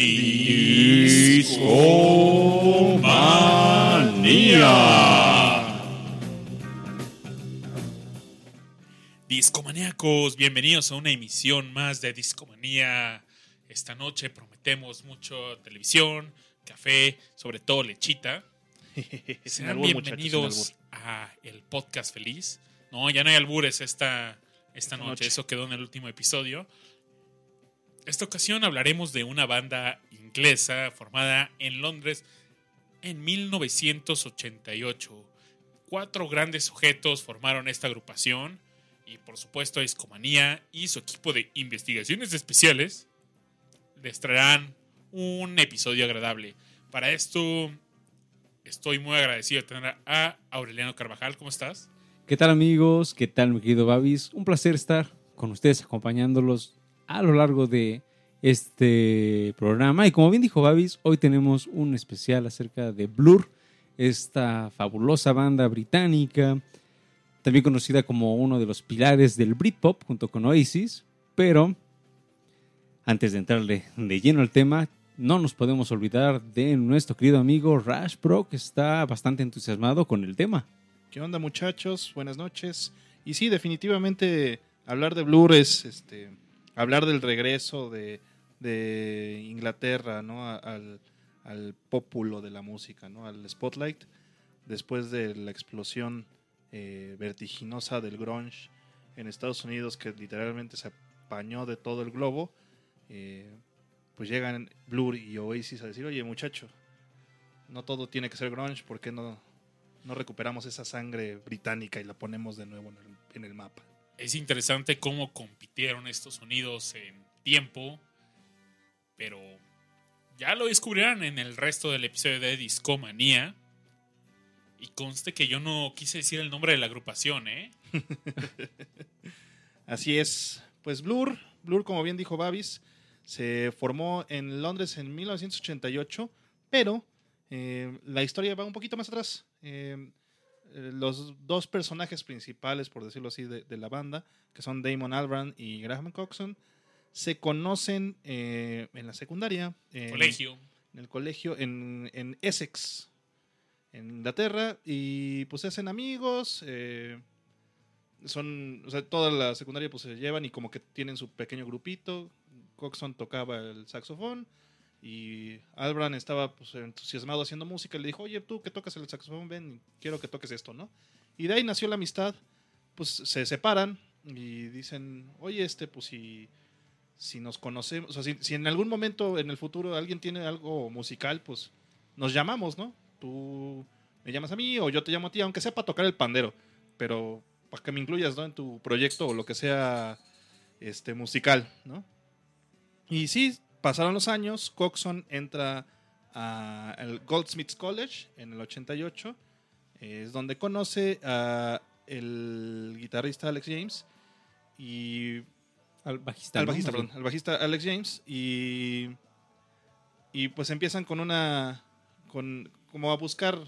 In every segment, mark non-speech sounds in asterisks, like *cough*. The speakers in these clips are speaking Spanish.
Discomanía. Discomaníacos, bienvenidos a una emisión más de Discomanía. Esta noche prometemos mucho televisión, café, sobre todo lechita. *laughs* Sean bienvenidos a el podcast feliz. No, ya no hay albures esta, esta noche. eso quedó en el último episodio. Esta ocasión hablaremos de una banda inglesa formada en Londres en 1988. Cuatro grandes sujetos formaron esta agrupación y por supuesto Discomanía y su equipo de investigaciones especiales les traerán un episodio agradable. Para esto estoy muy agradecido de tener a Aureliano Carvajal. ¿Cómo estás? ¿Qué tal amigos? ¿Qué tal mi querido Babis? Un placer estar con ustedes acompañándolos a lo largo de este programa. Y como bien dijo Babis, hoy tenemos un especial acerca de Blur, esta fabulosa banda británica, también conocida como uno de los pilares del Britpop junto con Oasis. Pero antes de entrarle de lleno al tema, no nos podemos olvidar de nuestro querido amigo Rash Pro, que está bastante entusiasmado con el tema. ¿Qué onda muchachos? Buenas noches. Y sí, definitivamente hablar de Blur es este, hablar del regreso de, de Inglaterra, ¿no? Al, al pópulo de la música, ¿no? Al spotlight, después de la explosión eh, vertiginosa del grunge en Estados Unidos, que literalmente se apañó de todo el globo, eh, pues llegan Blur y Oasis a decir, oye muchacho, no todo tiene que ser grunge, ¿por qué no, no recuperamos esa sangre británica y la ponemos de nuevo en el, en el mapa? Es interesante cómo compitieron estos sonidos en tiempo, pero ya lo descubrirán en el resto del episodio de Discomanía. Y conste que yo no quise decir el nombre de la agrupación, ¿eh? *laughs* Así es. Pues Blur, Blur, como bien dijo Babis, se formó en Londres en 1988, pero eh, la historia va un poquito más atrás. Eh, eh, los dos personajes principales, por decirlo así, de, de, la banda, que son Damon Albarn y Graham Coxon, se conocen eh, en la secundaria. En, colegio. En el colegio, en, en, Essex, en Inglaterra, y pues se hacen amigos. Eh, son, o sea, toda la secundaria pues se llevan y como que tienen su pequeño grupito. Coxon tocaba el saxofón y Albran estaba pues, entusiasmado haciendo música. Le dijo, oye, tú que tocas el saxofón, ven, quiero que toques esto, ¿no? Y de ahí nació la amistad. Pues se separan y dicen, oye, este, pues si si nos conocemos, o sea, si, si, en algún momento en el futuro alguien tiene algo musical, pues nos llamamos, ¿no? Tú me llamas a mí o yo te llamo a ti, aunque sea para tocar el pandero, pero para que me incluyas, ¿no? En tu proyecto o lo que sea este, musical, ¿no? Y sí, pasaron los años, Coxon entra al Goldsmiths College en el 88, es donde conoce a el guitarrista Alex James y al bajista. Al bajista, ¿no? perdón. Al bajista Alex James. Y. Y pues empiezan con una. con como a buscar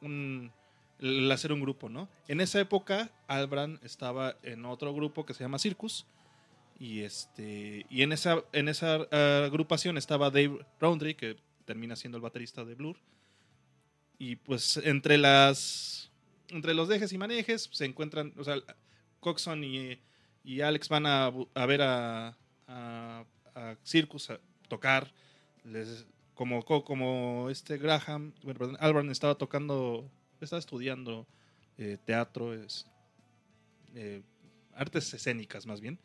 un. El hacer un grupo, ¿no? En esa época, Albran estaba en otro grupo que se llama Circus. Y este. Y en esa, en esa uh, agrupación estaba Dave Roundtree, que termina siendo el baterista de Blur. Y pues entre las. Entre los dejes y manejes se encuentran. O sea, Coxon y y Alex van a, a ver a, a, Circus a tocar. Les, como, como este Graham, bueno, estaba tocando, estaba estudiando eh, teatro, es, eh, artes escénicas más bien.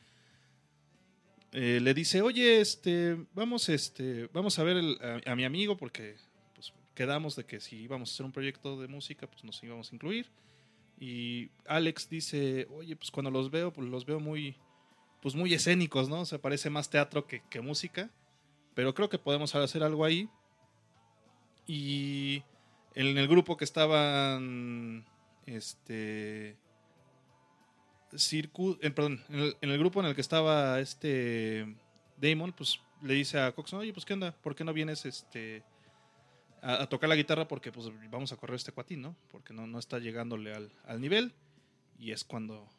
Eh, le dice, oye, este, vamos, este, vamos a ver a, mi amigo porque pues, quedamos de que si íbamos a hacer un proyecto de música, pues nos íbamos a incluir. Y Alex dice, oye, pues cuando los veo, pues los veo muy, pues muy escénicos, ¿no? O sea, parece más teatro que, que música. Pero creo que podemos hacer algo ahí. Y en el grupo que estaban, este, Circus, eh, perdón, en el, grupo en el que estaba este Damon, pues le dice a Coxon, oye, pues qué onda, ¿por qué no vienes, este, a, a, tocar la guitarra porque pues vamos a correr este cuatín, ¿no? Porque no, no está llegándole al, al, nivel y es cuando,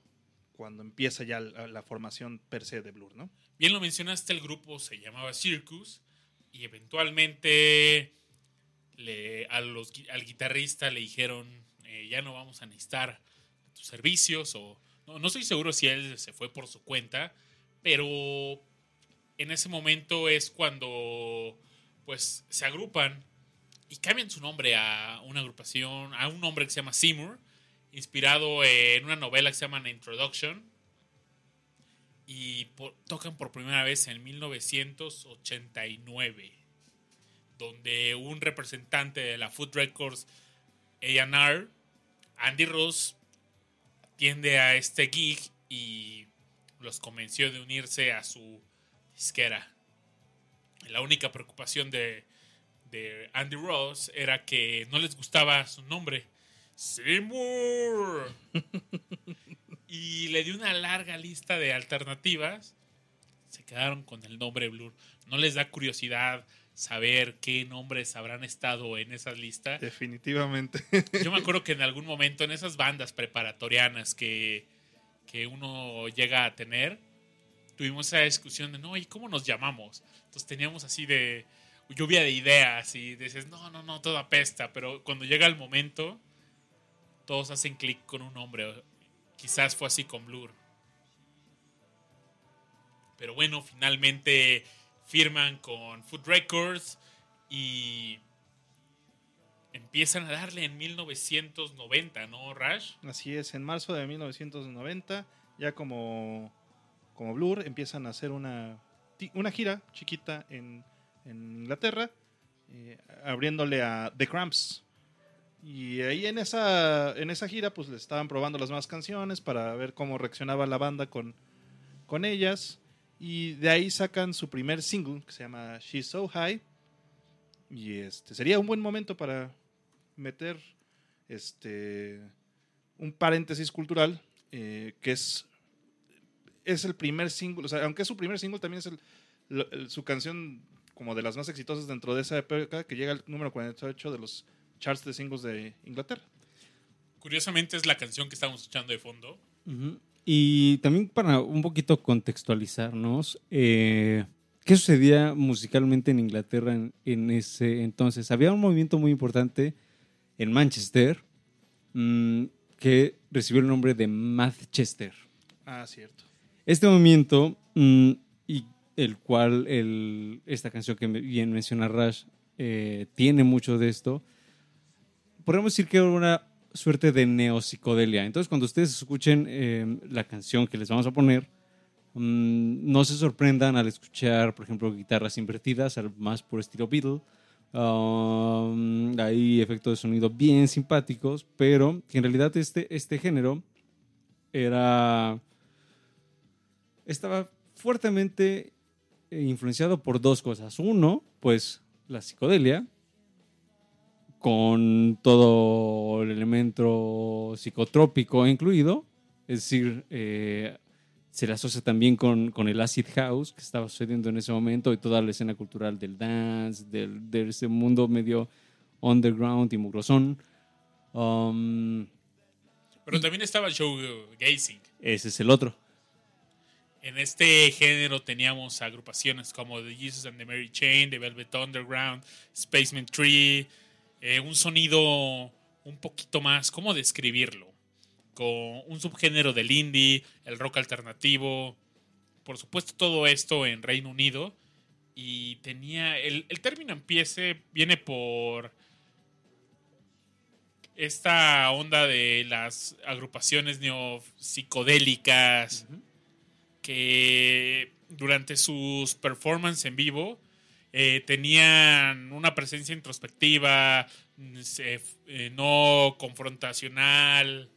cuando empieza ya la, formación per se de Blur, ¿no? Bien lo mencionaste, el grupo se llamaba Circus y eventualmente le, al guitarrista le dijeron, eh, ya no vamos a necesitar tus servicios o no, no estoy seguro si él se fue por su cuenta, pero en ese momento es cuando pues se agrupan y cambian su nombre a una agrupación, a un nombre que se llama Seymour, inspirado en una novela que se llama Introduction. Y tocan por primera vez en 1989, donde un representante de la Food Records AR, Andy Ross, atiende a este gig y los convenció de unirse a su disquera. La única preocupación de de Andy Ross era que no les gustaba su nombre. Seymour. *laughs* y le dio una larga lista de alternativas. Se quedaron con el nombre Blur. ¿No les da curiosidad saber qué nombres habrán estado en esa lista? Definitivamente. Yo me acuerdo que en algún momento en esas bandas preparatorianas que, que uno llega a tener, tuvimos esa discusión de, no, ¿y cómo nos llamamos? Entonces teníamos así de, lluvia de ideas y dices, no, no, no, todo apesta, pero cuando llega el momento, todos hacen clic con un nombre. Quizás fue así con Blur. Pero bueno, finalmente firman con Food Records y empiezan a darle en 1990, ¿no, Rash? Así es, en marzo de 1990, ya como, como Blur, empiezan a hacer una, una gira chiquita en en Inglaterra, eh, abriéndole a The Cramps. Y ahí en esa, en esa gira, pues le estaban probando las más canciones para ver cómo reaccionaba la banda con, con ellas. Y de ahí sacan su primer single, que se llama She's So High. Y este sería un buen momento para meter este un paréntesis cultural, eh, que es, es el primer single, o sea, aunque es su primer single, también es el, su canción como de las más exitosas dentro de esa época, que llega al número 48 de los charts de singles de Inglaterra. Curiosamente es la canción que estamos escuchando de fondo. Y también para un poquito contextualizarnos, eh, ¿qué sucedía musicalmente en Inglaterra en, ese entonces? Había un movimiento muy importante en Manchester mm, que recibió el nombre de Manchester. Ah, cierto. Este movimiento mm, el cual el, esta canción que bien menciona Rush eh, tiene mucho de esto. Podemos decir que era una suerte de neopsicodelia. Entonces, cuando ustedes escuchen eh, la canción que les vamos a poner, mm, no se sorprendan al escuchar, por ejemplo, guitarras invertidas, más por estilo Beatle. Um, hay efectos de sonido bien simpáticos, pero que en realidad este, este género era estaba fuertemente eh, influenciado por dos cosas. Uno, pues la psicodelia, con todo el elemento psicotrópico incluido, es decir, eh, se le asocia también con, el acid house que estaba sucediendo en ese momento y toda la escena cultural del dance, del, de ese mundo medio underground y mugrosón. Um, Pero también estaba el show Gazing. Ese es el otro. En este género teníamos agrupaciones como The Jesus and the Mary Chain, The Velvet Underground, Spaceman Tree, eh, un sonido un poquito más, ¿cómo describirlo? Con un subgénero del indie, el rock alternativo, por supuesto todo esto en Reino Unido. Y tenía, el, término empiece, viene por esta onda de las agrupaciones neopsicodélicas que durante sus performances en vivo eh, tenían una presencia introspectiva, eh, no confrontacional,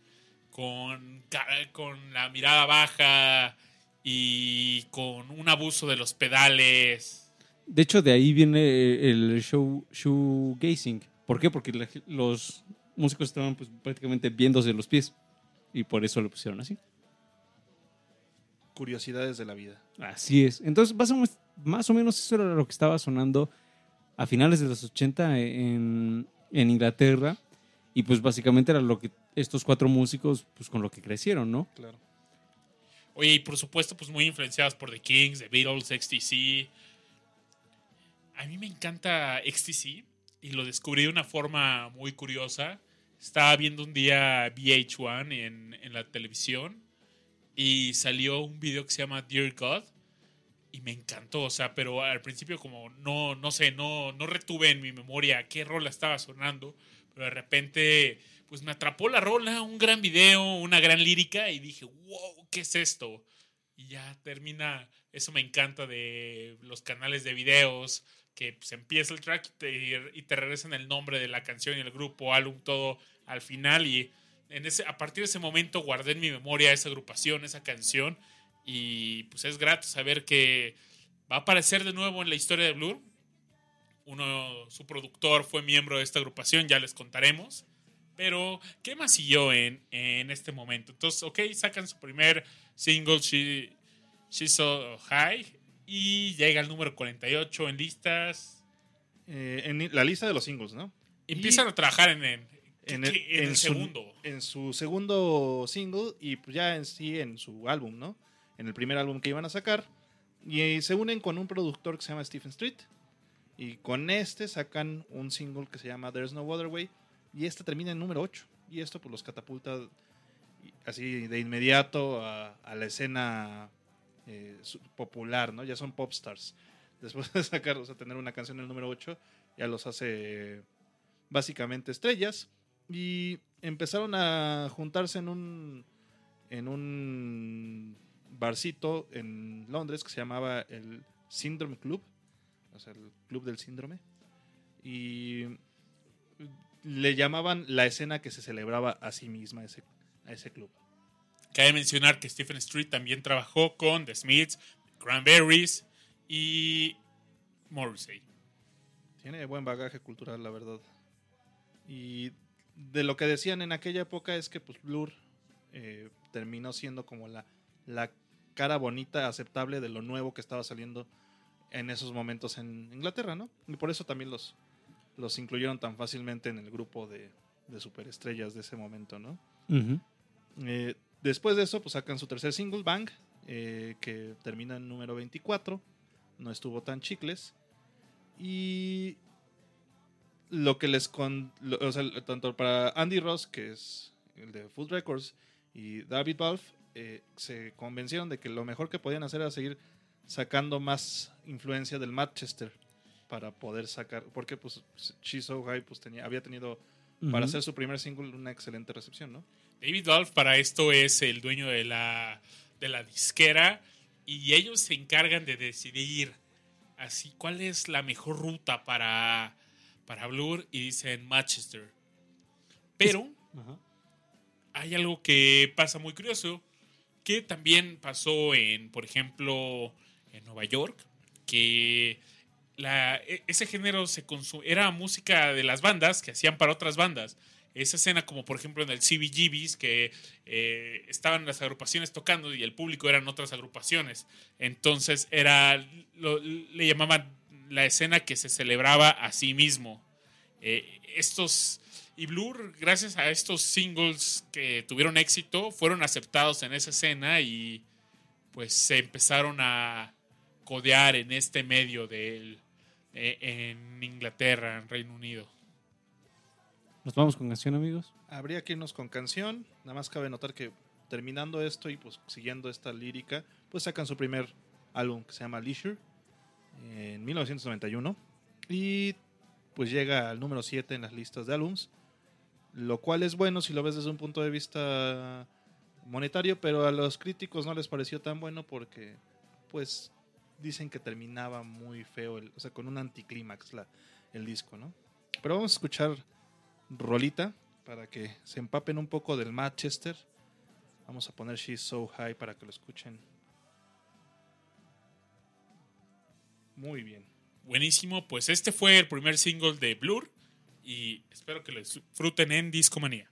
con, con la mirada baja y con un abuso de los pedales. De hecho, de ahí viene el show shoegazing. ¿Por qué? Porque los músicos estaban pues, prácticamente viéndose los pies y por eso lo pusieron así curiosidades de la vida. Así es. Entonces, más o menos eso era lo que estaba sonando a finales de los 80 en, Inglaterra. Y pues básicamente era lo que estos cuatro músicos, pues con lo que crecieron, ¿no? Claro. Oye, y por supuesto, pues muy influenciados por The Kings, The Beatles, XTC. a mí me encanta XTC y lo descubrí de una forma muy curiosa. Estaba viendo un día VH1 en, en la televisión y salió un video que se llama Dear God y me encantó, o sea, pero al principio como no, no sé, no, no retuve en mi memoria qué rola estaba sonando, pero de repente pues me atrapó la rola, un gran video, una gran lírica y dije, wow, ¿qué es esto? Y ya termina, eso me encanta de los canales de videos, que pues, empieza el track y te, y te regresan el nombre de la canción y el grupo, álbum, todo al final y en ese, a partir de ese momento guardé en mi memoria esa agrupación, esa canción y pues es grato saber que va a aparecer de nuevo en la historia de Blur. Uno, su productor fue miembro de esta agrupación, ya les contaremos. Pero, ¿qué más siguió en, en este momento? Entonces, ok, sacan su primer single, She, She's So High, y llega al número 48 en listas. Eh, en la lista de los singles, ¿no? Empiezan a trabajar en, en, en el, en el segundo. en su segundo single y pues ya en sí en su álbum, ¿no? En el primer álbum que iban a sacar. Y se unen con un productor que se llama Stephen Street. Y con este sacan un single que se llama There's No Other Way. Y este termina en número 8. Y esto pues los catapulta así de inmediato a, la escena eh, popular, ¿no? Ya son pop stars. Después de sacar, o sea, tener una canción en el número 8, ya los hace básicamente estrellas. Y empezaron a juntarse en un en un barcito en Londres que se llamaba el Syndrome Club, o sea, el Club del Síndrome. Y le llamaban la escena que se celebraba a sí misma a ese, a ese club. Cabe mencionar que Stephen Street también trabajó con The Smiths, Cranberries y Morrissey. Tiene buen bagaje cultural, la verdad. Y de lo que decían en aquella época es que pues Blur eh, terminó siendo como la, la cara bonita, aceptable de lo nuevo que estaba saliendo en esos momentos en Inglaterra, ¿no? Y por eso también los, los incluyeron tan fácilmente en el grupo de, de superestrellas de ese momento, ¿no? Eh, después de eso, pues sacan su tercer single, Bang, eh, que termina en número 24. No estuvo tan chicles. Y lo que les con, o sea, tanto para Andy Ross, que es el de Food Records, y David Balfe, eh, se convencieron de que lo mejor que podían hacer era seguir sacando más influencia del Manchester para poder sacar, porque pues She's So High pues tenía, había tenido para hacer su primer single una excelente recepción, ¿no? David Dolph para esto es el dueño de la, de la disquera y ellos se encargan de decidir así cuál es la mejor ruta para, para Blur y dicen Manchester. Pero hay algo que pasa muy curioso que también pasó en, por ejemplo, en Nueva York, que e, ese género se era música de las bandas que hacían para otras bandas. Esa escena, como por ejemplo en el CBGBs, que eh, estaban las agrupaciones tocando y el público eran otras agrupaciones. Entonces era, le llamaban la escena que se celebraba a sí mismo. Eh, estos y Blur, gracias a estos singles que tuvieron éxito, fueron aceptados en esa escena y pues se empezaron a codear en este medio de e, en Inglaterra, en Reino Unido. ¿Nos vamos con canción, amigos? Habría que irnos con canción. Nada más cabe notar que terminando esto y pues siguiendo esta lírica, pues sacan su primer álbum que se llama Leisure en 1991 y pues llega al número 7 en las listas de álbums lo cual es bueno si lo ves desde un punto de vista monetario, pero a los críticos no les pareció tan bueno porque, pues, dicen que terminaba muy feo, o sea, con un anticlímax el disco, ¿no? Pero vamos a escuchar Rolita para que se empapen un poco del Manchester. Vamos a poner She's So High para que lo escuchen. Muy bien. Buenísimo, pues este fue el primer single de Blur y espero que lo disfruten en Discomanía.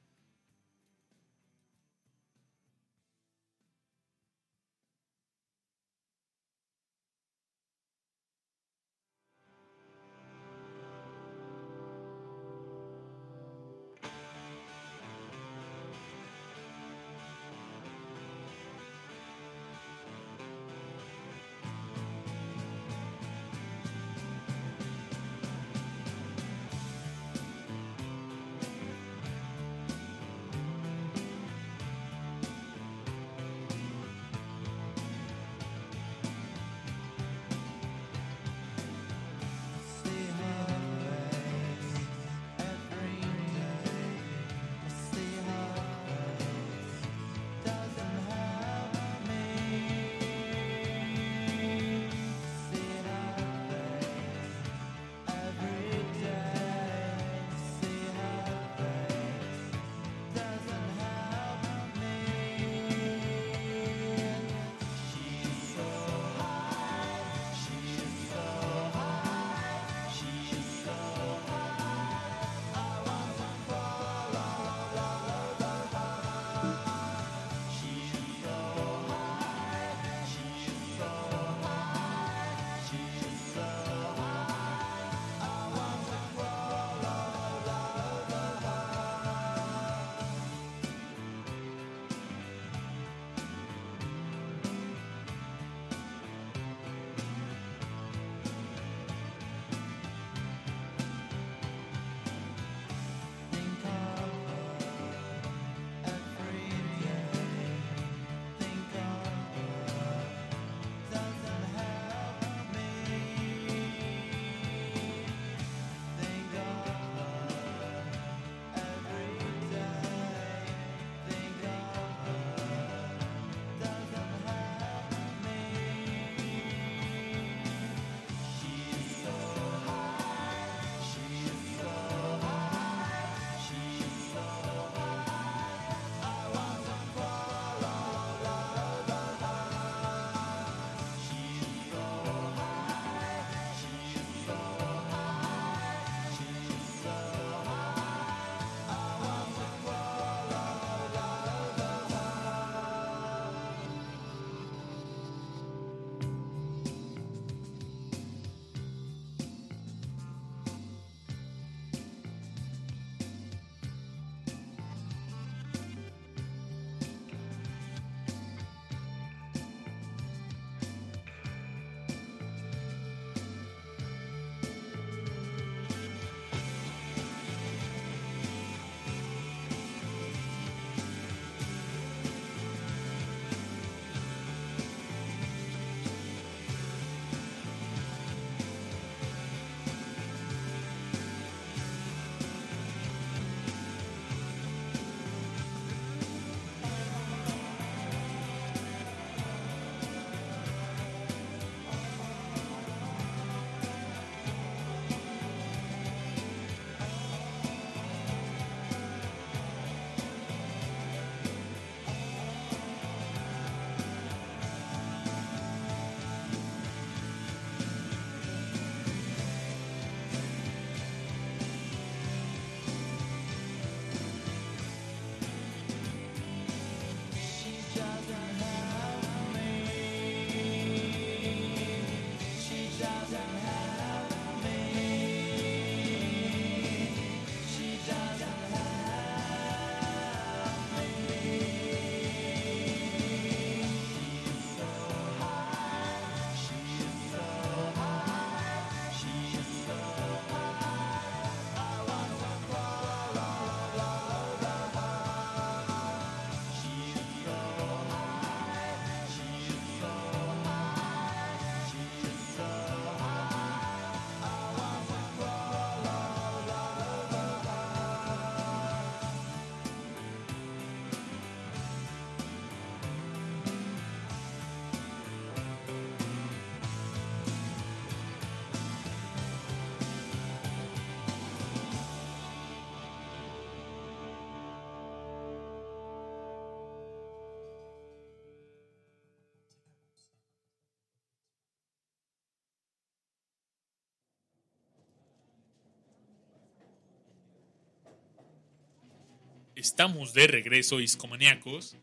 Estamos de regreso, iscomaníacos.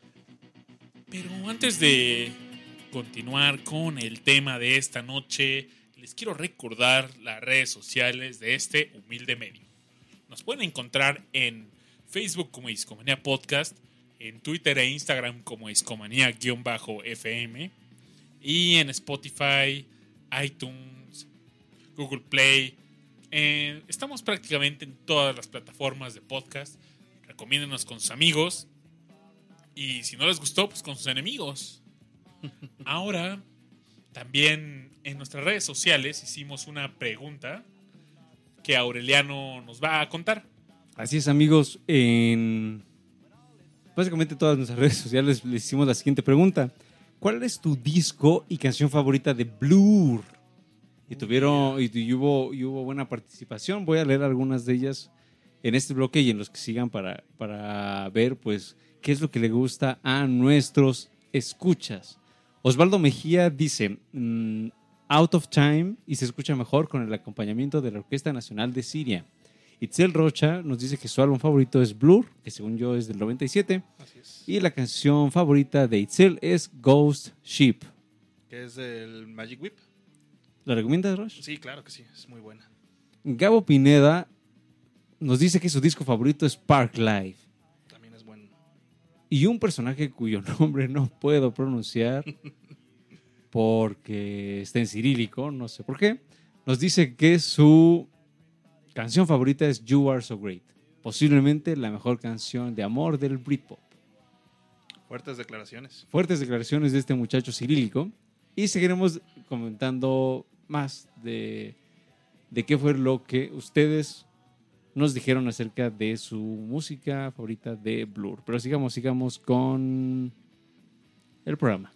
Pero antes de continuar con el tema de esta noche, les quiero recordar las redes sociales de este humilde medio. Nos pueden encontrar en Facebook como Iscomanía Podcast, en Twitter e Instagram como Iscomanía-FM y en Spotify, iTunes, Google Play. Eh, estamos prácticamente en todas las plataformas de podcast. Recomiéndenos con sus amigos. Y si no les gustó, pues con sus enemigos. *laughs* Ahora, también en nuestras redes sociales hicimos una pregunta que Aureliano nos va a contar. Así es, amigos. En básicamente todas nuestras redes sociales les hicimos la siguiente pregunta. ¿Cuál es tu disco y canción favorita de Blur? Y tuvieron, y, hubo, y hubo buena participación. Voy a leer algunas de ellas en este bloque y en los que sigan para, para ver, pues, qué es lo que le gusta a nuestros escuchas. Osvaldo Mejía dice, mm, Out of Time y se escucha mejor con el acompañamiento de la Orquesta Nacional de Siria. Itzel Rocha nos dice que su álbum favorito es Blur, que según yo es del 97. Y la canción favorita de Itzel es Ghost Ship. Que es del Magic Whip. ¿La recomiendas, Roche? Sí, claro que sí, es muy buena. Gabo Pineda nos dice que su disco favorito es Park Life. También es bueno. Y un personaje cuyo *laughs* nombre no puedo pronunciar *laughs* porque está en cirílico, no sé por qué, nos dice que su canción favorita es You Are So Great, posiblemente la mejor canción de amor del Britpop. Fuertes declaraciones. Fuertes declaraciones de este muchacho cirílico. Y seguiremos comentando más de, de qué fue lo que ustedes nos dijeron acerca de su música favorita de Blur. Pero sigamos, sigamos con el programa.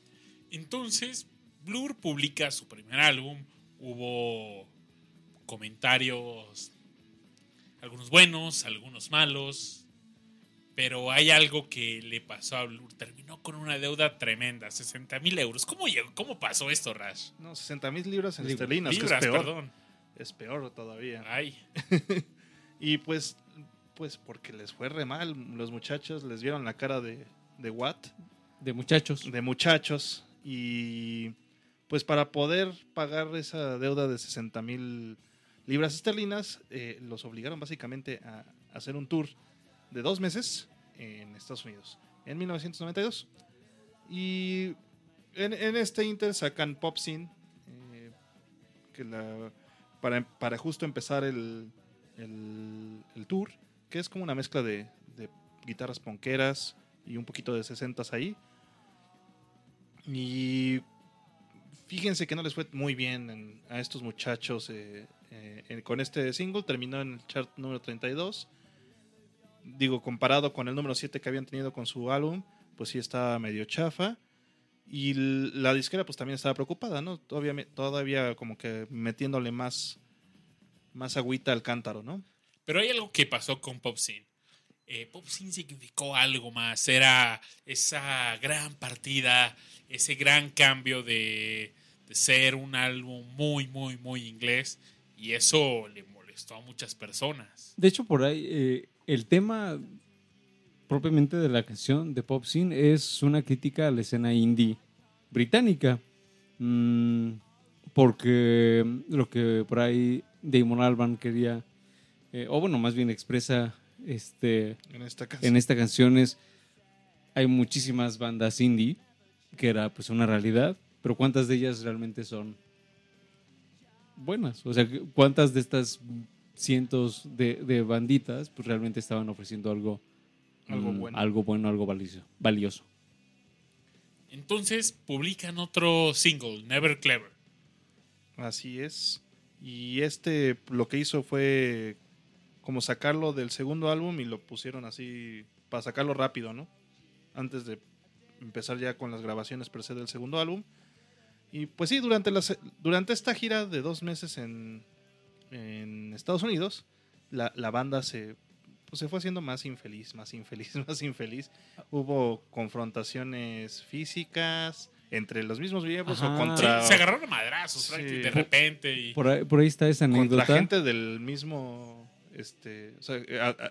Entonces, Blur publica su primer álbum. Hubo comentarios algunos buenos, algunos malos. Pero hay algo que le pasó a Blur. Terminó con una deuda tremenda, 60 mil euros. ¿Cómo, ¿Cómo pasó esto, Rash? No, 60 mil libras en esterlinas, que es peor. Perdón. Es peor todavía. Ay. *laughs* y pues, pues porque les fue re mal. Los muchachos les vieron la cara de, de what? De muchachos. De muchachos. Y pues para poder pagar esa deuda de 60 mil libras esterlinas, eh, los obligaron básicamente a hacer un tour de dos meses en Estados Unidos, en 1992. Y en, este Inter sacan Pop Scene, eh, que para, para, justo empezar el, el, tour, que es como una mezcla de, guitarras ponqueras y un poquito de 60 ahí. Y fíjense que no les fue muy bien a estos muchachos eh, eh, con este single terminó en el chart número 32. Digo, comparado con el número 7 que habían tenido con su álbum, pues sí estaba medio chafa. Y la disquera pues también estaba preocupada, ¿no? Todavía, todavía como que metiéndole más, más agüita al cántaro, ¿no? Pero hay algo que pasó con Pop Scene. Eh, Pop Scene significó algo más. Era esa gran partida, ese gran cambio de, de ser un álbum muy, muy, muy inglés y eso le molestó a muchas personas. De hecho, por ahí, eh, el tema propiamente de la canción de Pop Scene es una crítica a la escena indie británica. Mm, porque lo que por ahí Damon Alban quería, eh, o bueno, más bien expresa este, en, esta en esta canción es, hay muchísimas bandas indie, que era pues una realidad, pero ¿cuántas de ellas realmente son buenas. O sea, ¿cuántas de estas cientos de, banditas pues realmente estaban ofreciendo algo, algo, mm, bueno. algo bueno, algo valioso? Entonces publican otro single, Never Clever. Así es. Y este lo que hizo fue como sacarlo del segundo álbum y lo pusieron así para sacarlo rápido, ¿no? Antes de empezar ya con las grabaciones per se del segundo álbum. Y pues sí, durante, durante esta gira de dos meses en, Estados Unidos, la, banda se, pues se fue haciendo más infeliz, más infeliz, *laughs* más infeliz. Hubo confrontaciones físicas entre los mismos miembros o contra... se agarraron a madrazos de repente. Y... Por, ahí, está esa anécdota. Contra gente del mismo... Este,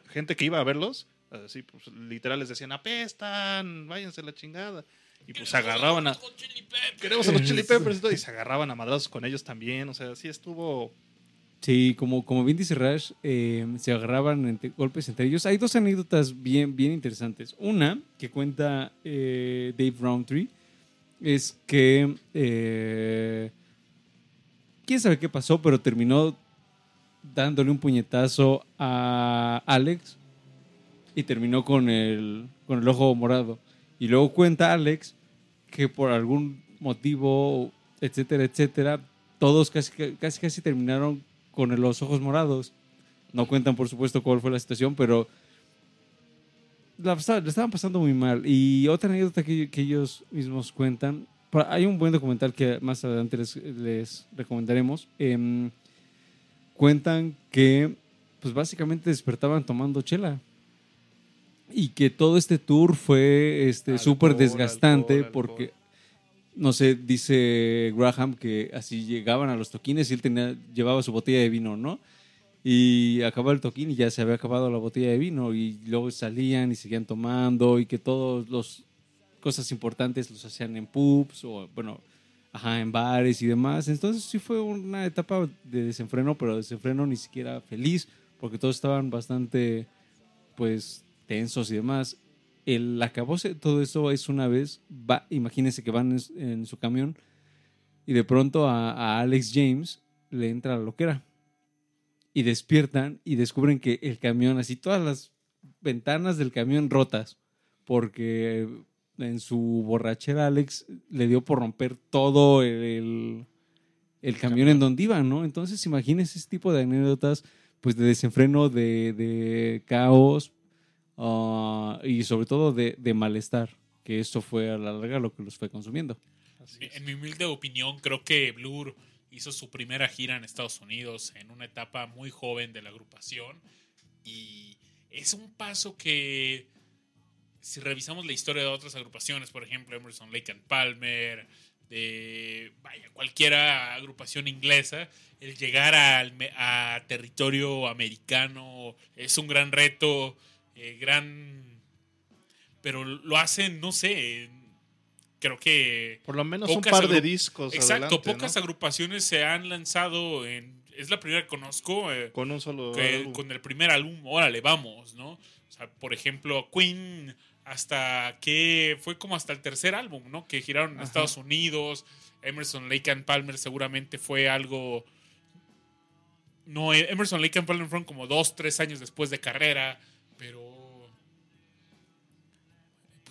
gente que iba a verlos, así, pues literal les decían, apestan, váyanse a la chingada. Y pues se agarraban a. Queremos a los chili *laughs* peppers y se agarraban a madrazos con ellos también. O sea, sí estuvo. Sí, como, como bien dice Rash, eh, se agarraban golpes entre ellos. Hay dos anécdotas bien, bien interesantes. Una que cuenta eh, Dave Roundtree es que. Eh, quién sabe qué pasó, pero terminó dándole un puñetazo a Alex y terminó con el, con el ojo morado. Y luego cuenta Alex que por algún motivo, etcétera, etcétera, todos casi casi, casi terminaron con los ojos morados. No cuentan, por supuesto, cuál fue la situación, pero la, estaban pasando muy mal. Y otra anécdota que, que, ellos mismos cuentan, hay un buen documental que más adelante les, les recomendaremos. Em, cuentan que, pues básicamente despertaban tomando chela y que todo este tour fue este súper desgastante porque no sé, dice Graham que así llegaban a los toquines y él tenía, llevaba su botella de vino, ¿no? Y acababa el toquín y ya se había acabado la botella de vino y luego salían y seguían tomando y que todas las cosas importantes los hacían en pubs o, bueno, ajá, en bares y demás. Entonces sí fue una etapa de desenfreno, pero desenfreno ni siquiera feliz porque todos estaban bastante, pues, tensos y demás. El acabose todo eso es una vez, va, imagínense que van en, su camión y de pronto a, Alex James le entra la loquera y despiertan y descubren que el camión, así todas las ventanas del camión rotas, porque en su borrachera Alex le dio por romper todo el, el, camión en donde iba, ¿no? Entonces imagínense ese tipo de anécdotas, pues de desenfreno, de, de caos, Ah, y sobre todo de, malestar, que eso fue a la larga lo que los fue consumiendo. En mi humilde opinión, creo que Blur hizo su primera gira en Estados Unidos en una etapa muy joven de la agrupación y es un paso que si revisamos la historia de otras agrupaciones, por ejemplo Emerson Lake and Palmer, de vaya, cualquier agrupación inglesa, el llegar al, a territorio americano es un gran reto eh, gran... Pero lo hacen, no sé, creo que... Por lo menos un par de discos. Exacto, pocas agrupaciones se han lanzado en... Es la primera que conozco. Eh, con un solo... Con el primer álbum, órale, vamos, ¿no? O sea, por ejemplo, Queen hasta que fue como hasta el tercer álbum, ¿no? Que giraron en Estados Unidos. Emerson, Lake and Palmer seguramente fue algo... No, Emerson, Lake and Palmer fueron como dos, tres años después de carrera pero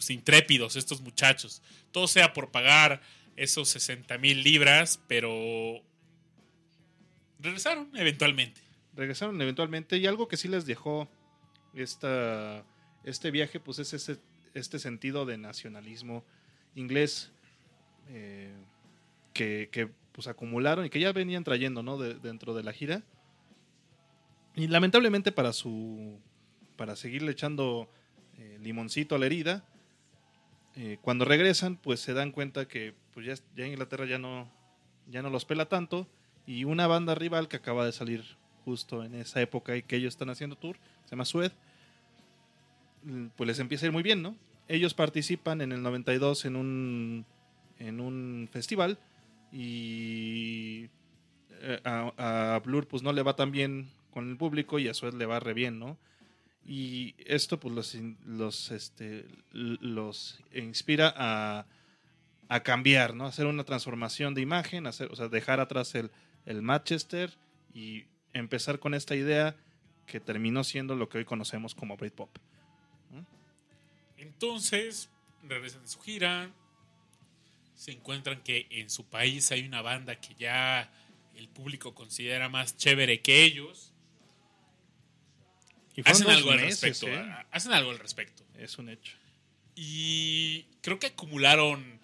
pues intrépidos estos muchachos. Todo sea por pagar esos 60 mil libras, pero regresaron eventualmente. Regresaron eventualmente y algo que sí les dejó esta, este viaje, pues es este sentido de nacionalismo inglés eh, que, pues acumularon y que ya venían trayendo ¿no? dentro de la gira. Y lamentablemente para su para seguirle echando eh, limoncito a la herida. Eh, cuando regresan, pues se dan cuenta que pues ya, ya, Inglaterra ya no, ya no los pela tanto. Y una banda rival que acaba de salir justo en esa época y que ellos están haciendo tour, se llama Sued, pues les empieza a ir muy bien, ¿no? Ellos participan en el 92 en un, en un festival y eh, a Blur pues no le va tan bien con el público y a Sued le va re bien, ¿no? Y esto pues los, los, este, los inspira a, a, cambiar, ¿no? Hacer una transformación de imagen, hacer, o sea, dejar atrás el, el Manchester y empezar con esta idea que terminó siendo lo que hoy conocemos como Britpop. Entonces, regresan de su gira, se encuentran que en su país hay una banda que ya el público considera más chévere que ellos hacen algo al respecto. ¿eh? Hacen algo al respecto. Es un hecho. Y creo que acumularon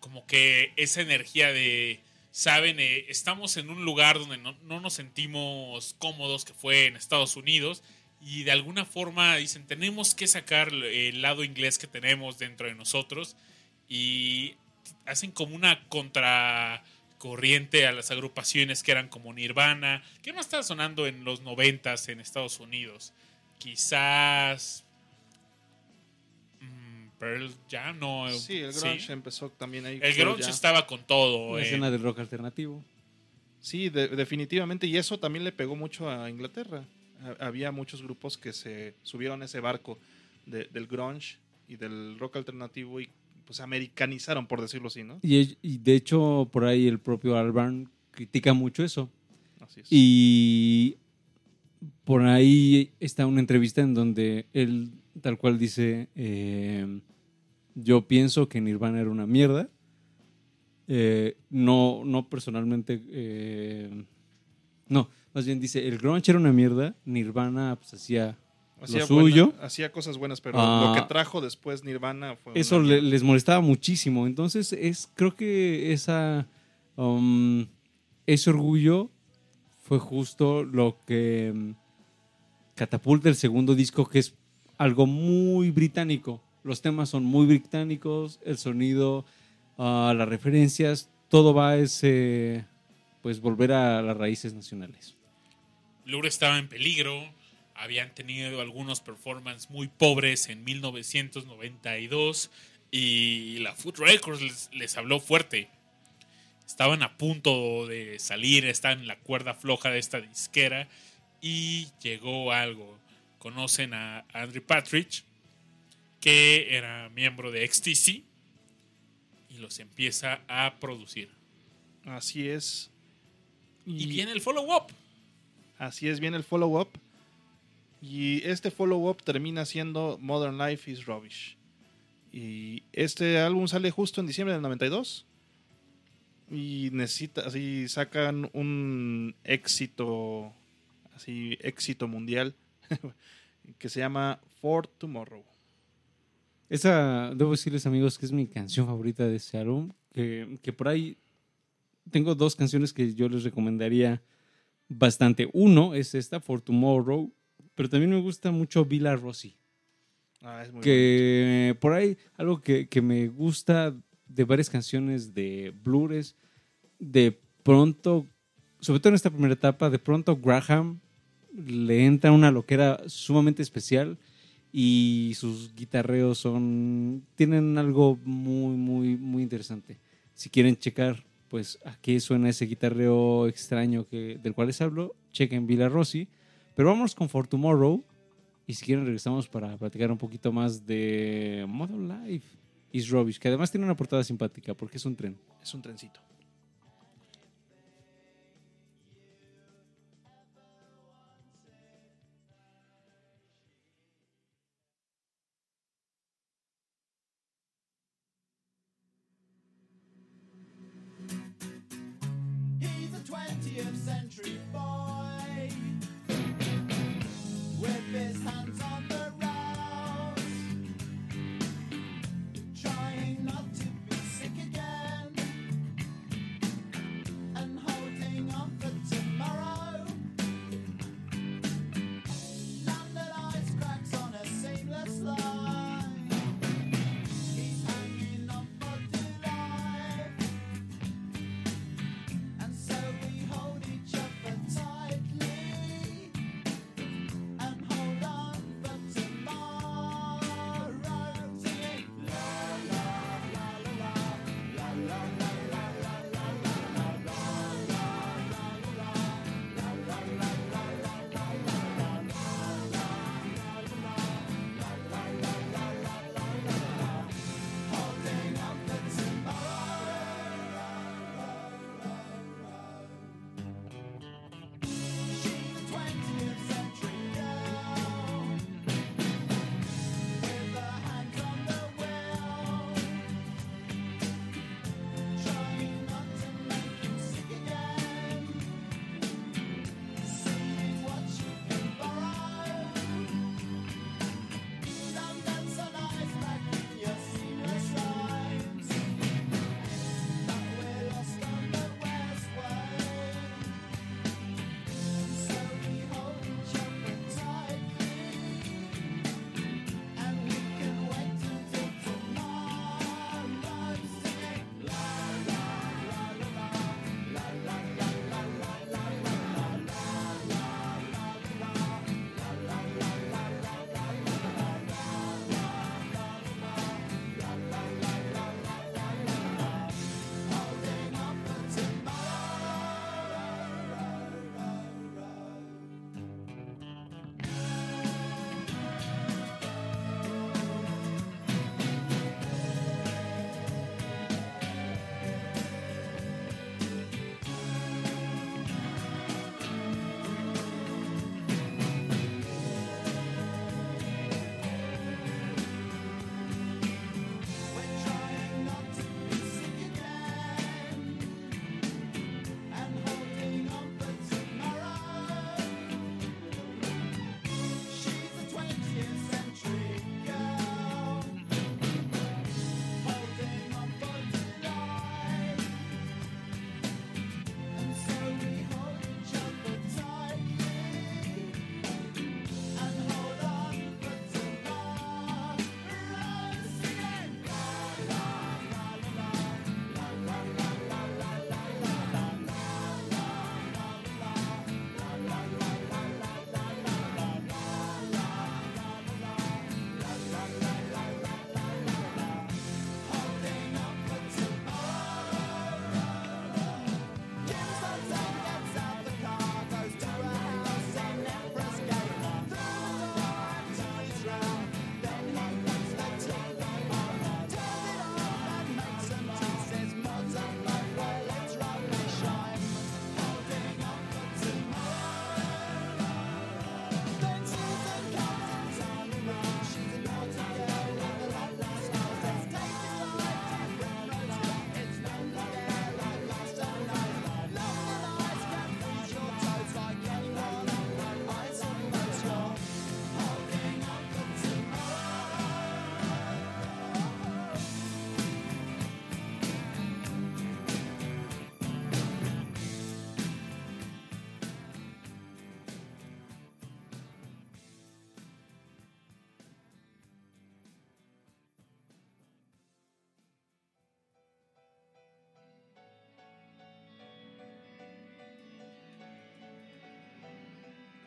como que esa energía de, saben, eh, estamos en un lugar donde no, nos sentimos cómodos, que fue en Estados Unidos, y de alguna forma dicen, tenemos que sacar el lado inglés que tenemos dentro de nosotros, y hacen como una contracorriente a las agrupaciones que eran como Nirvana, que no estaba sonando en los noventas en Estados Unidos quizás Pearl ya no. Sí, el grunge empezó también ahí. El grunge estaba con todo. La escena del rock alternativo. Sí, definitivamente. Y eso también le pegó mucho a Inglaterra. Había muchos grupos que se subieron a ese barco del grunge y del rock alternativo y pues americanizaron, por decirlo así, ¿no? Y, y de hecho, por ahí el propio Albarn critica mucho eso. Así es. Y por ahí está una entrevista en donde él tal cual dice, eh, yo pienso que Nirvana era una mierda. Eh, no, no personalmente, eh, no, más bien dice, el grunge era una mierda, Nirvana pues hacía, lo suyo. hacía cosas buenas, pero lo que ah. trajo después Nirvana fue... Eso les molestaba muchísimo. Entonces, es, creo que esa, um, ese orgullo fue justo lo que um, catapulta el segundo disco, que es algo muy británico. Los temas son muy británicos, el sonido, uh, las referencias, todo va a ese, pues volver a las raíces nacionales. Lure estaba en peligro, habían tenido algunos performances muy pobres en 1992 y la Food Records les, habló fuerte. Estaban a punto de salir, estaban en la cuerda floja de esta disquera y llegó algo conocen a Andrew Patridge, que era miembro de XTC, y los empieza a producir. Así es. Y, viene el follow-up. Así es, viene el follow-up. Y este follow-up termina siendo Modern Life is Rubbish. Y este álbum sale justo en diciembre del 92. Y necesita, así sacan un éxito, así éxito mundial. *laughs* que se llama For Tomorrow. Esa, debo decirles amigos que es mi canción favorita de ese álbum, que, que por ahí tengo dos canciones que yo les recomendaría bastante. Uno es esta, For Tomorrow, pero también me gusta mucho Villa Rossi. Ah, es muy que por ahí algo que, que, me gusta de varias canciones de Blues, de pronto, sobre todo en esta primera etapa, de pronto Graham le entra una loquera sumamente especial y sus guitarreos son tienen algo muy muy muy interesante. Si quieren checar pues a qué suena ese guitarreo extraño que del cual les hablo, chequen Villa Rossi, pero vamos con For Tomorrow y si quieren regresamos para platicar un poquito más de Model Life is Rubbish, que además tiene una portada simpática porque es un tren. Es un trencito.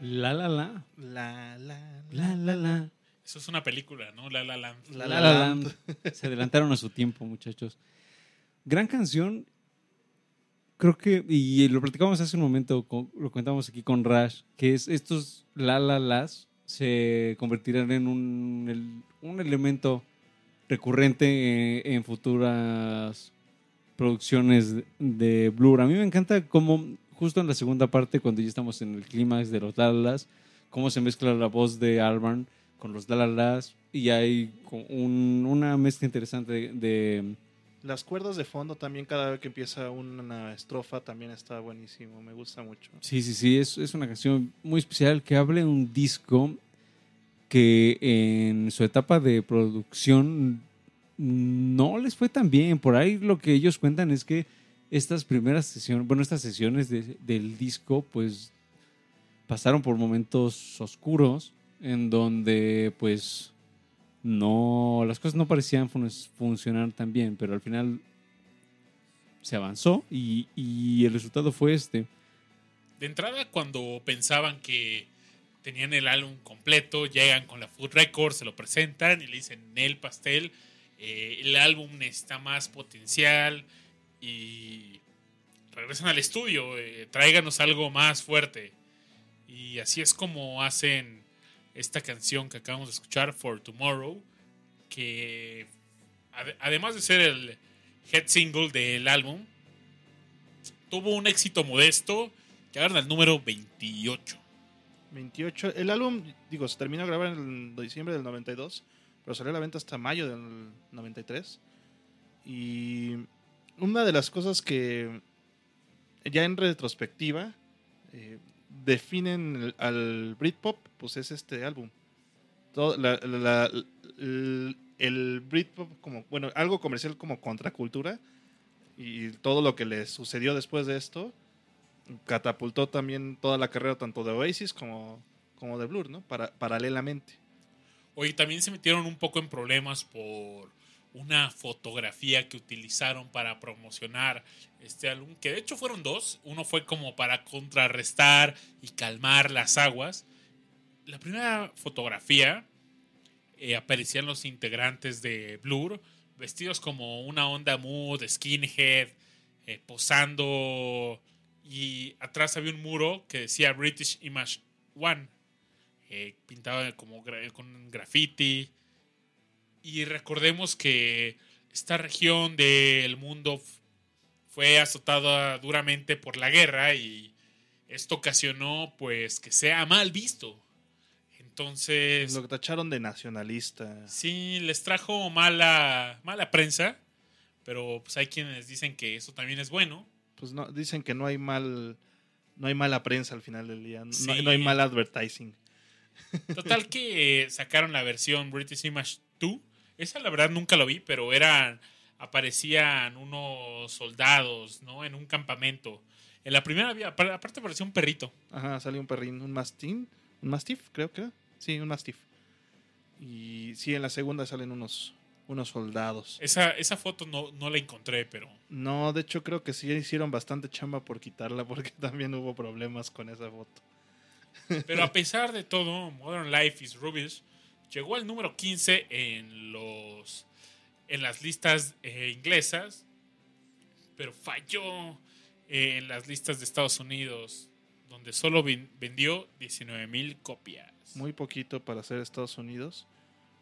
La La La. La La La La La. Eso es una película, ¿no? La La Land. La La, Land. Se adelantaron a su tiempo, muchachos. Gran canción. Creo que, y lo platicamos hace un momento, lo comentamos aquí con Rash, que es estos La La Las se convertirán en un, un elemento recurrente en, futuras producciones de Blur. A mí me encanta cómo justo en la segunda parte, cuando ya estamos en el clímax de los Dallas, cómo se mezcla la voz de Alban con los Dallas y hay una mezcla interesante de, Las cuerdas de fondo también, cada vez que empieza una estrofa, también está buenísimo. Me gusta mucho. Sí, sí, sí. Es, es una canción muy especial que habla de un disco que en su etapa de producción no les fue tan bien. Por ahí lo que ellos cuentan es que estas primeras sesiones, bueno, estas sesiones del disco, pues pasaron por momentos oscuros en donde pues no, las cosas no parecían funcionar tan bien, pero al final se avanzó y, y el resultado fue este. De entrada, cuando pensaban que tenían el álbum completo, llegan con la Food Records, se lo presentan y le dicen, el pastel, eh, el álbum necesita más potencial y regresan al estudio, eh, algo más fuerte. Y así es como hacen esta canción que acabamos de escuchar, For Tomorrow, que además de ser el head single del álbum, tuvo un éxito modesto, agarra el número 28. 28. El álbum, digo, se terminó de grabar en diciembre del 92, pero salió a la venta hasta mayo del 93. Y una de las cosas que ya en retrospectiva eh, definen al Britpop, pues es este álbum. Todo, el, Britpop como, bueno, algo comercial como contracultura y todo lo que le sucedió después de esto catapultó también toda la carrera tanto de Oasis como, como de Blur, ¿no? Para, paralelamente. Oye, también se metieron un poco en problemas por una fotografía que utilizaron para promocionar este álbum, que de hecho fueron dos. Uno fue como para contrarrestar y calmar las aguas. La primera fotografía eh, aparecían los integrantes de Blur vestidos como una onda mood, skinhead, eh, posando y atrás había un muro que decía British Image One, eh, pintado como con graffiti. Y recordemos que esta región del mundo fue azotada duramente por la guerra y esto ocasionó pues que sea mal visto. Entonces... Lo que tacharon de nacionalista. Sí, les trajo mala, mala prensa, pero pues hay quienes dicen que eso también es bueno pues no, dicen que no hay mal, no hay mala prensa al final del día, no, hay mal advertising. *laughs* Total que sacaron la versión British Image 2. Esa la verdad nunca lo vi, pero eran aparecían unos soldados, ¿no? En un campamento. En la primera había, aparte apareció un perrito. Ajá, salió un perrín, un mastín, un mastiff, creo que. Sí, un mastiff. Y sí, en la segunda salen unos unos soldados. Esa, esa foto no, no la encontré, pero... No, de hecho creo que sí hicieron bastante chamba por quitarla *laughs* porque también hubo problemas con esa foto. Pero a pesar de todo, Modern Life is Rubbish llegó al número 15 en los en las listas eh, inglesas, pero falló en las listas de Estados Unidos, donde solo vendió 19 mil copias. Muy poquito para ser Estados Unidos.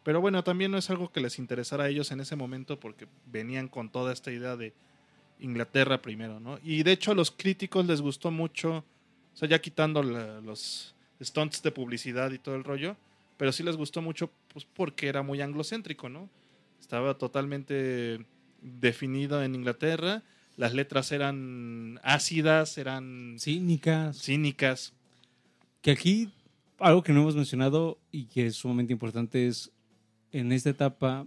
Pero bueno, también no es algo que les interesara a ellos en ese momento porque venían con toda esta idea de Inglaterra primero, ¿no? Y de hecho a los críticos les gustó mucho, o sea, ya quitando los stunts de publicidad y todo el rollo, pero sí les gustó mucho pues, porque era muy anglocéntrico, ¿no? Estaba totalmente definido en Inglaterra, las letras eran ácidas, eran cínicas. Cínicas. Que aquí algo que no hemos mencionado y que es sumamente importante es en esta etapa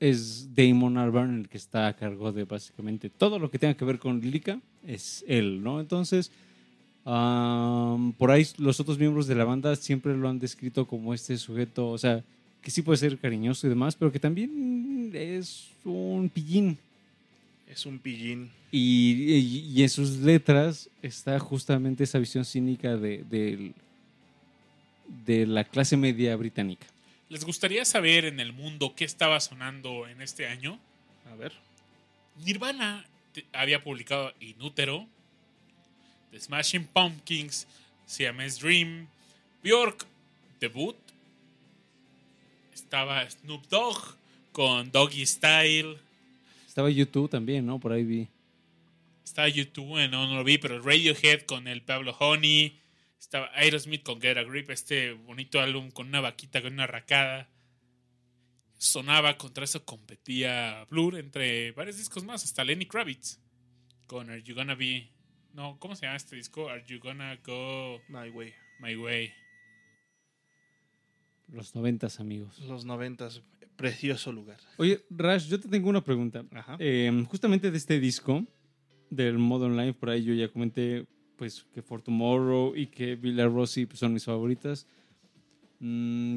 es Damon Albarn el que está a cargo de básicamente todo lo que tenga que ver con lírica, es él, ¿no? Entonces, por ahí los otros miembros de la banda siempre lo han descrito como este sujeto, o sea, que sí puede ser cariñoso y demás, pero que también es un pillín. Es un pillín. Y, en sus letras está justamente esa visión cínica de, de la clase media británica. ¿Les gustaría saber en el mundo qué estaba sonando en este año? A ver. Nirvana había publicado Inútero, The Smashing Pumpkins, Siamese Dream, Bjork, Debut, estaba Snoop Dogg con Doggy Style. Estaba YouTube también, ¿no? Por ahí vi. Estaba YouTube, no, no lo vi, pero Radiohead con el Pablo Honey. Estaba Aerosmith con Get a Grip, este bonito álbum con una vaquita, con una racada. Sonaba, contra eso competía Blur entre varios discos más, hasta Lenny Kravitz con Are You Gonna Be. No, ¿cómo se llama este disco? Are You Gonna Go My Way. My Way. Los noventas, amigos. Los noventas, precioso lugar. Oye, Rash, yo te tengo una pregunta. Eh, justamente de este disco, del modo online, por ahí yo ya comenté pues que For Tomorrow y que Villa Rossi pues, son mis favoritas. Mm,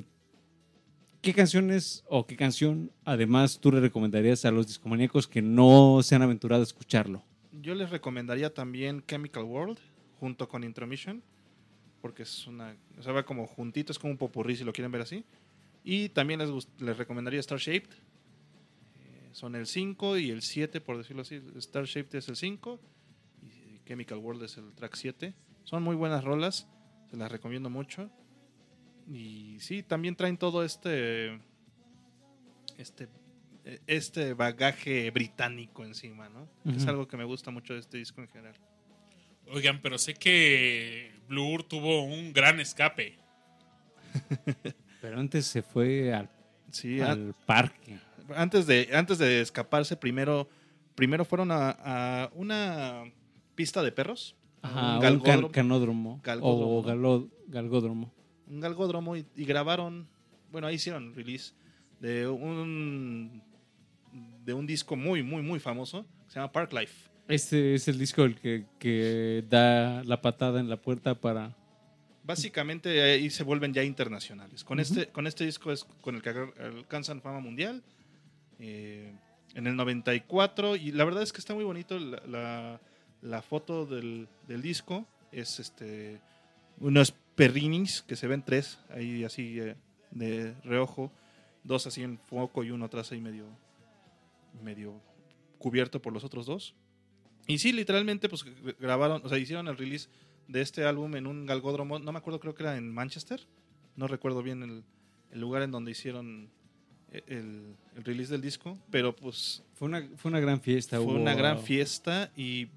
¿Qué canciones o qué canción además tú le recomendarías a los discomaníacos que no se han aventurado a escucharlo? Yo les recomendaría también Chemical World junto con Intromission porque es una, o sea, va como juntito, es como un popurrí si lo quieren ver así. Y también les, les recomendaría Star Shaped. Eh, son el 5 y el 7, por decirlo así. Star Shaped es el 5 y Chemical World es el track 7. Son muy buenas rolas, se las recomiendo mucho. Y sí, también traen todo este este este bagaje británico encima, ¿no? Es algo que me gusta mucho de este disco en general. Oigan, pero sé que Blur tuvo un gran escape. *laughs* pero antes se fue al, al parque. Antes de, antes de escaparse, primero, primero fueron a, una pista de perros. un, canódromo. O galgódromo. Un galgódromo y, grabaron, bueno, ahí hicieron release de un, de un disco muy, muy, muy famoso que se llama Park Life. Este es el disco el que, da la patada en la puerta para... Básicamente ahí se vuelven ya internacionales. Con, este, con este disco es con el que alcanzan fama mundial. Eh, en el 94. Y la verdad es que está muy bonito la, foto del, disco. Es este unos perrinis que se ven tres ahí así eh, de reojo. Dos así en foco y uno atrás ahí medio, medio cubierto por los otros dos. Y sí, literalmente, pues grabaron, o sea, hicieron el release de este álbum en un galgódromo, no me acuerdo, creo que era en Manchester, no recuerdo bien el, lugar en donde hicieron e, el, release del disco, pero pues... Fue una, fue una gran fiesta. Fue una gran fiesta y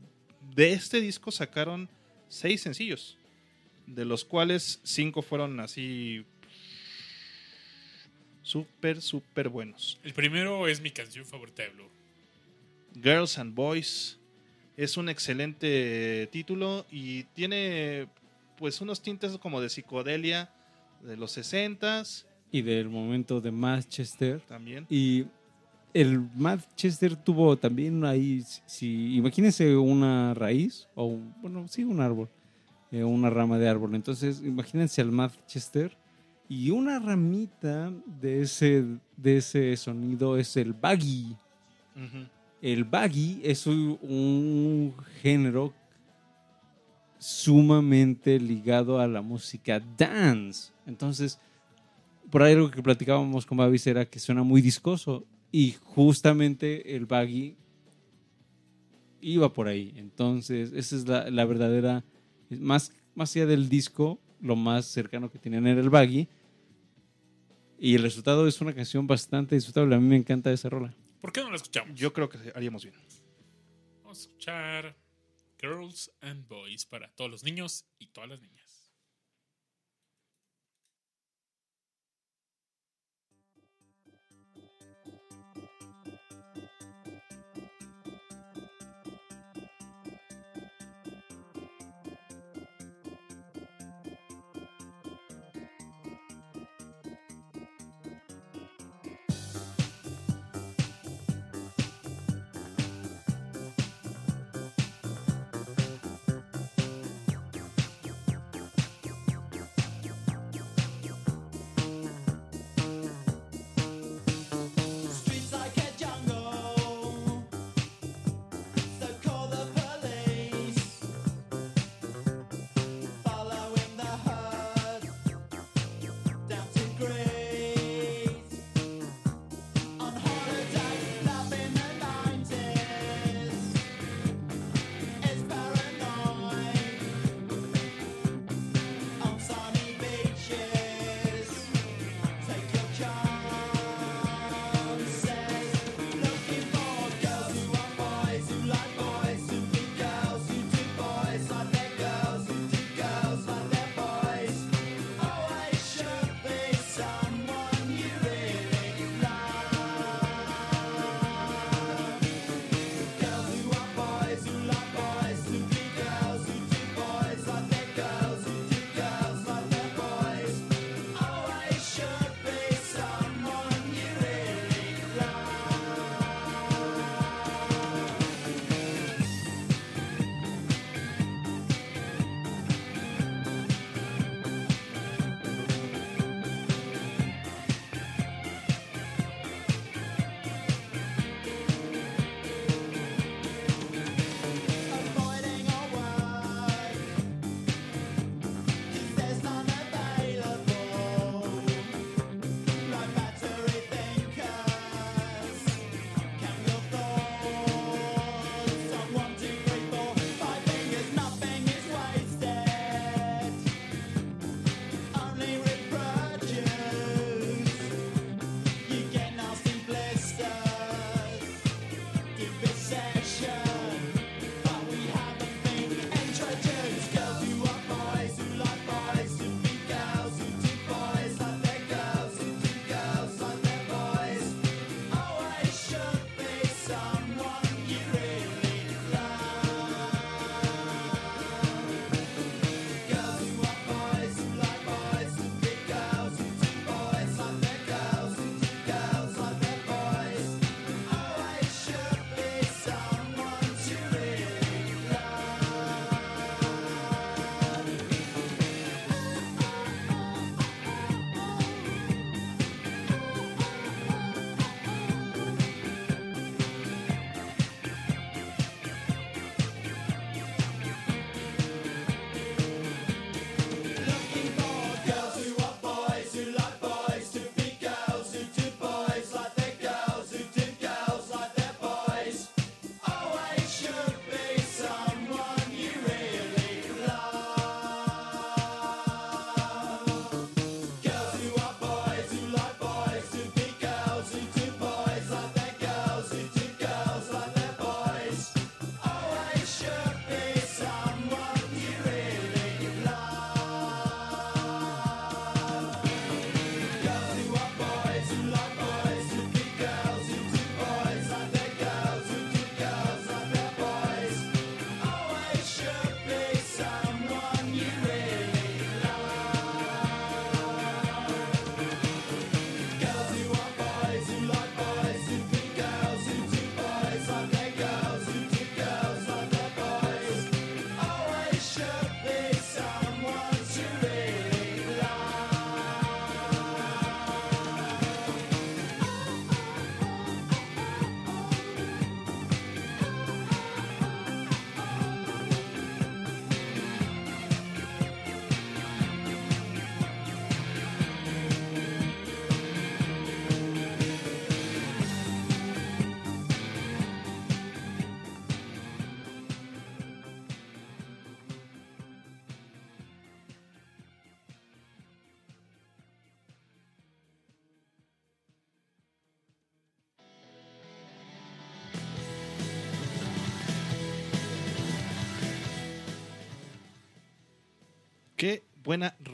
de este disco sacaron seis sencillos, de los cuales cinco fueron así súper, súper buenos. El primero es mi canción favorita de Blue. Girls and Boys, es un excelente título y tiene pues unos tintes como de psicodelia de los 60s. Y del momento de Manchester. También. Y el Manchester tuvo también ahí, si, imagínense una raíz, o bueno, sí, un árbol, eh, una rama de árbol. Entonces, imagínense al Manchester y una ramita de ese, de ese sonido es el baggy. El baggy es un, género sumamente ligado a la música dance. Entonces, por ahí lo que platicábamos con Babis era que suena muy discoso y justamente el baggy iba por ahí. Entonces, esa es la, verdadera, más, más allá del disco, lo más cercano que tienen era el baggy. Y el resultado es una canción bastante disfrutable. A mí me encanta esa rola. ¿Por qué no la escuchamos? Yo creo que haríamos bien. Vamos a escuchar Girls and Boys para todos los niños y todas las niñas.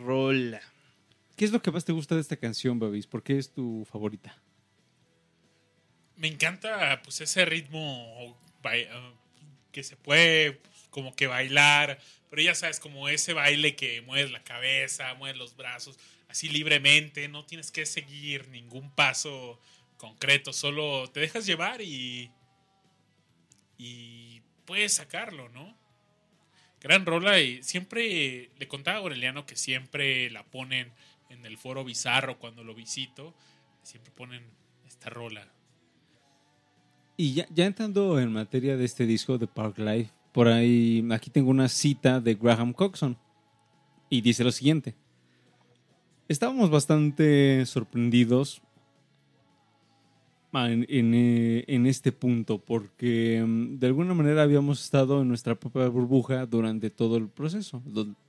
Rola. ¿Qué es lo que más te gusta de esta canción, Babis? ¿Por qué es tu favorita? Me encanta pues ese ritmo uh, que se puede pues, como que bailar, pero ya sabes, como ese baile que mueves la cabeza, mueves los brazos, así libremente, no tienes que seguir ningún paso concreto, solo te dejas llevar y, y puedes sacarlo, ¿no? Gran rola y siempre le contaba a Aureliano que siempre la ponen en el foro bizarro cuando lo visito, siempre ponen esta rola. Y ya, ya entrando en materia de este disco de Park Life, por ahí, aquí tengo una cita de Graham Coxon y dice lo siguiente. Estábamos bastante sorprendidos en, eh, en, este punto porque mm, de alguna manera habíamos estado en nuestra propia burbuja durante todo el proceso,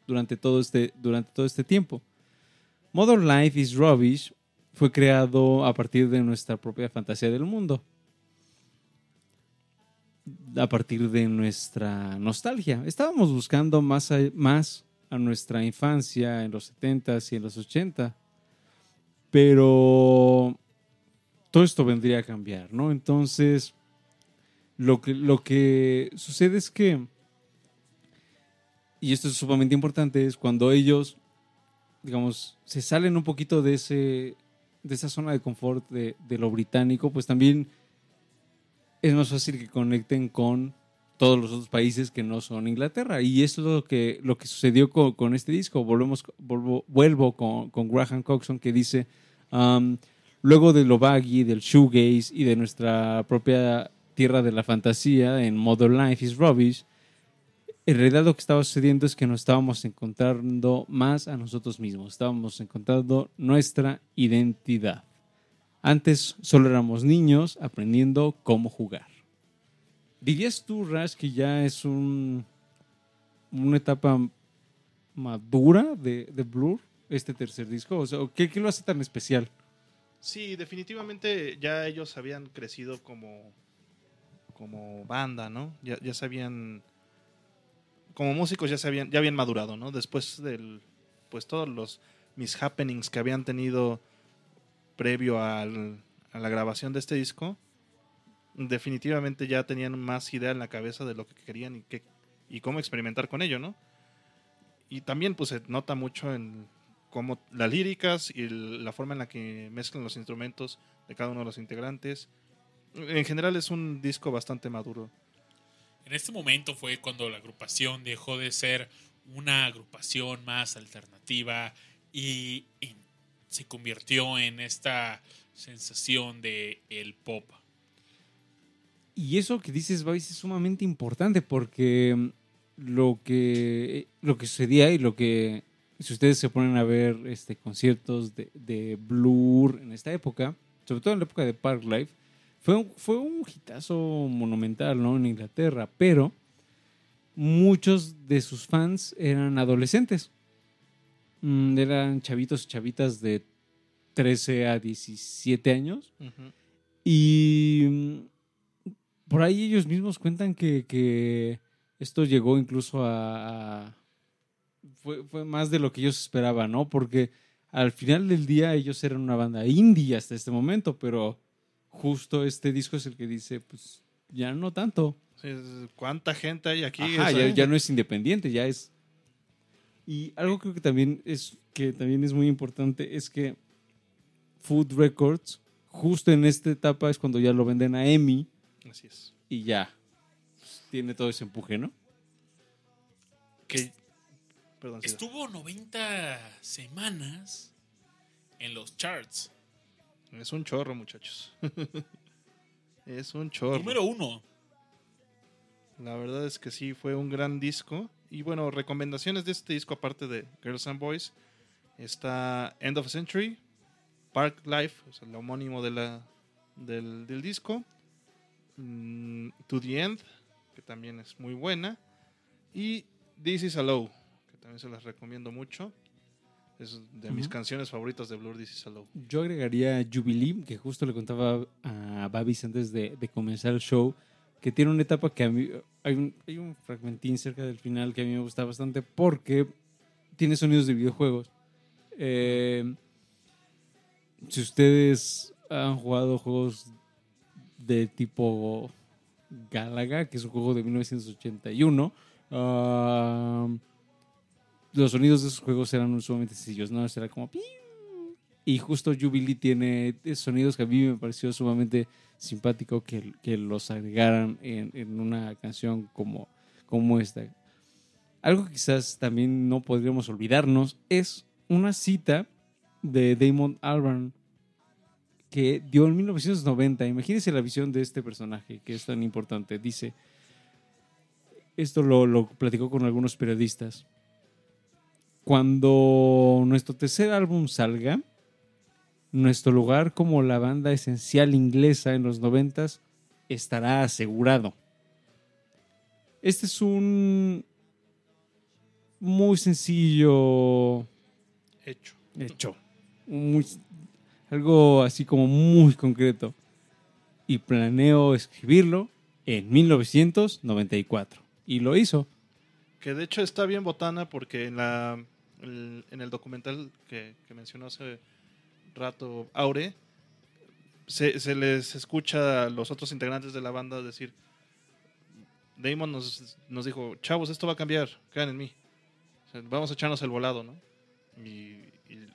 durante todo este, durante todo este tiempo. Modern Life is Rubbish fue creado a partir de nuestra propia fantasía del mundo, a partir de nuestra nostalgia. Estábamos buscando más más a nuestra infancia en los 70s y en los 80. Pero todo esto vendría a cambiar, ¿no? Entonces, lo que, lo que sucede es que, y esto es sumamente importante, es cuando ellos, digamos, se salen un poquito de, ese, de esa zona de confort de, lo británico, pues también es más fácil que conecten con todos los otros países que no son Inglaterra. Y eso es lo que, lo que sucedió con, este disco. Volvemos, vuelvo con, con, Graham Coxon que dice, um, luego de lo baggy, del shoegaze y de nuestra propia tierra de la fantasía en Modern Life is Rubbish, en realidad lo que estaba sucediendo es que nos estábamos encontrando más a nosotros mismos, estábamos encontrando nuestra identidad. Antes solo éramos niños aprendiendo cómo jugar. ¿Dirías tú, Rash, que ya es un, una etapa madura de, Blur, este tercer disco? O sea, ¿qué, ¿qué, lo hace tan especial? Sí, definitivamente ya ellos habían crecido como, como banda, ¿no? Ya, ya sabían, como músicos ya, se ya habían madurado, ¿no? Después del, pues todos los mis happenings que habían tenido previo al, a la grabación de este disco, definitivamente ya tenían más idea en la cabeza de lo que querían y, que, y cómo experimentar con ello, ¿no? Y también pues se nota mucho en cómo las líricas y la forma en la que mezclan los instrumentos de cada uno de los integrantes. En general es un disco bastante maduro. En este momento fue cuando la agrupación dejó de ser una agrupación más alternativa y, y se convirtió en esta sensación de el pop y eso que dices, Vice, es sumamente importante porque lo que, lo que sucedía y lo que, si ustedes se ponen a ver este, conciertos de, de Blur en esta época, sobre todo en la época de Park Life, fue un, fue un hitazo monumental ¿no? en Inglaterra, pero muchos de sus fans eran adolescentes. Mm, eran chavitos y chavitas de 13 a 17 años. Y mm, por ahí ellos mismos cuentan que, esto llegó incluso a... fue, más de lo que ellos esperaban, ¿no? Porque al final del día ellos eran una banda indie hasta este momento, pero justo este disco es el que dice, pues ya no tanto. ¿Cuánta gente hay aquí? ya, no es independiente, ya es... Y algo creo que también es, que también es muy importante es que Food Records, justo en esta etapa es cuando ya lo venden a EMI, Así es. Y ya. Tiene todo ese empuje, ¿no? Que estuvo 90 semanas en los charts. Es un chorro, muchachos. *laughs* es un chorro. Número uno. La verdad es que sí, fue un gran disco. Y bueno, recomendaciones de este disco, aparte de Girls and Boys, está End of a Century, Park Life, o sea, el homónimo de la, del, del disco, Mm, to the End, que también es muy buena. Y This is a Low, también se las recomiendo mucho. Es de mis canciones favoritas de Blur, This is. Yo agregaría Jubilee, que justo le contaba a Babis antes de, comenzar el show, que tiene una etapa que a mí. Hay un, hay un fragmentín cerca del final que a mí me gusta bastante porque tiene sonidos de videojuegos. Eh, si ustedes han jugado juegos de tipo Galaga, que es un juego de 1981, ah, los sonidos de esos juegos eran sumamente sencillos, ¿no? Era como... Y justo Jubilee tiene sonidos que a mí me pareció sumamente simpático que, que los agregaran en, en, una canción como, como esta. Algo que quizás también no podríamos olvidarnos es una cita de Damon Albarn que dio en 1990. Imagínense la visión de este personaje que es tan importante. Dice, esto lo, lo platicó con algunos periodistas. Cuando nuestro tercer álbum salga, nuestro lugar como la banda esencial inglesa en los noventas estará asegurado. Este es un muy sencillo hecho. Hecho. Muy, algo así como muy concreto. Y planeo escribirlo en 1994. Y lo hizo. Que de hecho está bien botana porque en, la, en el documental que, mencionó hace rato Aure, se, se, les escucha a los otros integrantes de la banda decir, Damon nos, nos dijo, chavos, esto va a cambiar, crean en mí. vamos a echarnos el volado, ¿no? Y,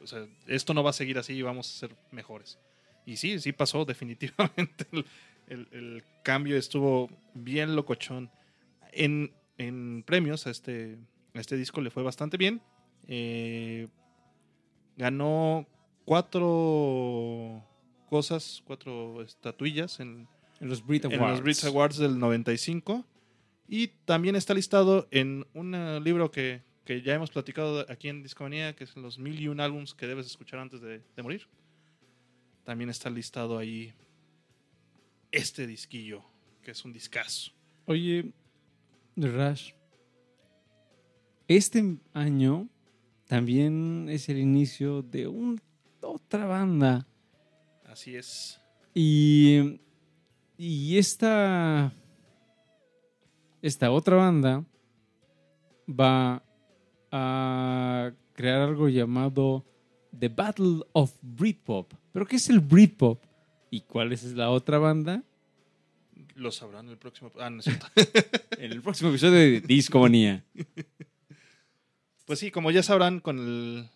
o sea, esto no va a seguir así y vamos a ser mejores. Y sí, sí pasó, *laughs* definitivamente. El, cambio estuvo bien locochón. En, en premios a este, a este disco le fue bastante bien. Eh, ganó cuatro cosas, cuatro estatuillas en, los Brit Awards. En los Brit Awards del 95. Y también está listado en un libro que, que ya hemos platicado aquí en Discomanía, que son los mil y un álbums que debes escuchar antes de, morir. También está listado ahí este disquillo, que es un discazo. Oye, Rash, este año también es el inicio de un, otra banda. Así es. Y, y esta, esta otra banda va a crear algo llamado The Battle of Britpop. ¿Pero qué es el Britpop? ¿Y cuál es la otra banda? Lo sabrán en el próximo. Ah, en *laughs* el próximo episodio de Discomanía. *laughs* Pues sí, como ya sabrán, con el,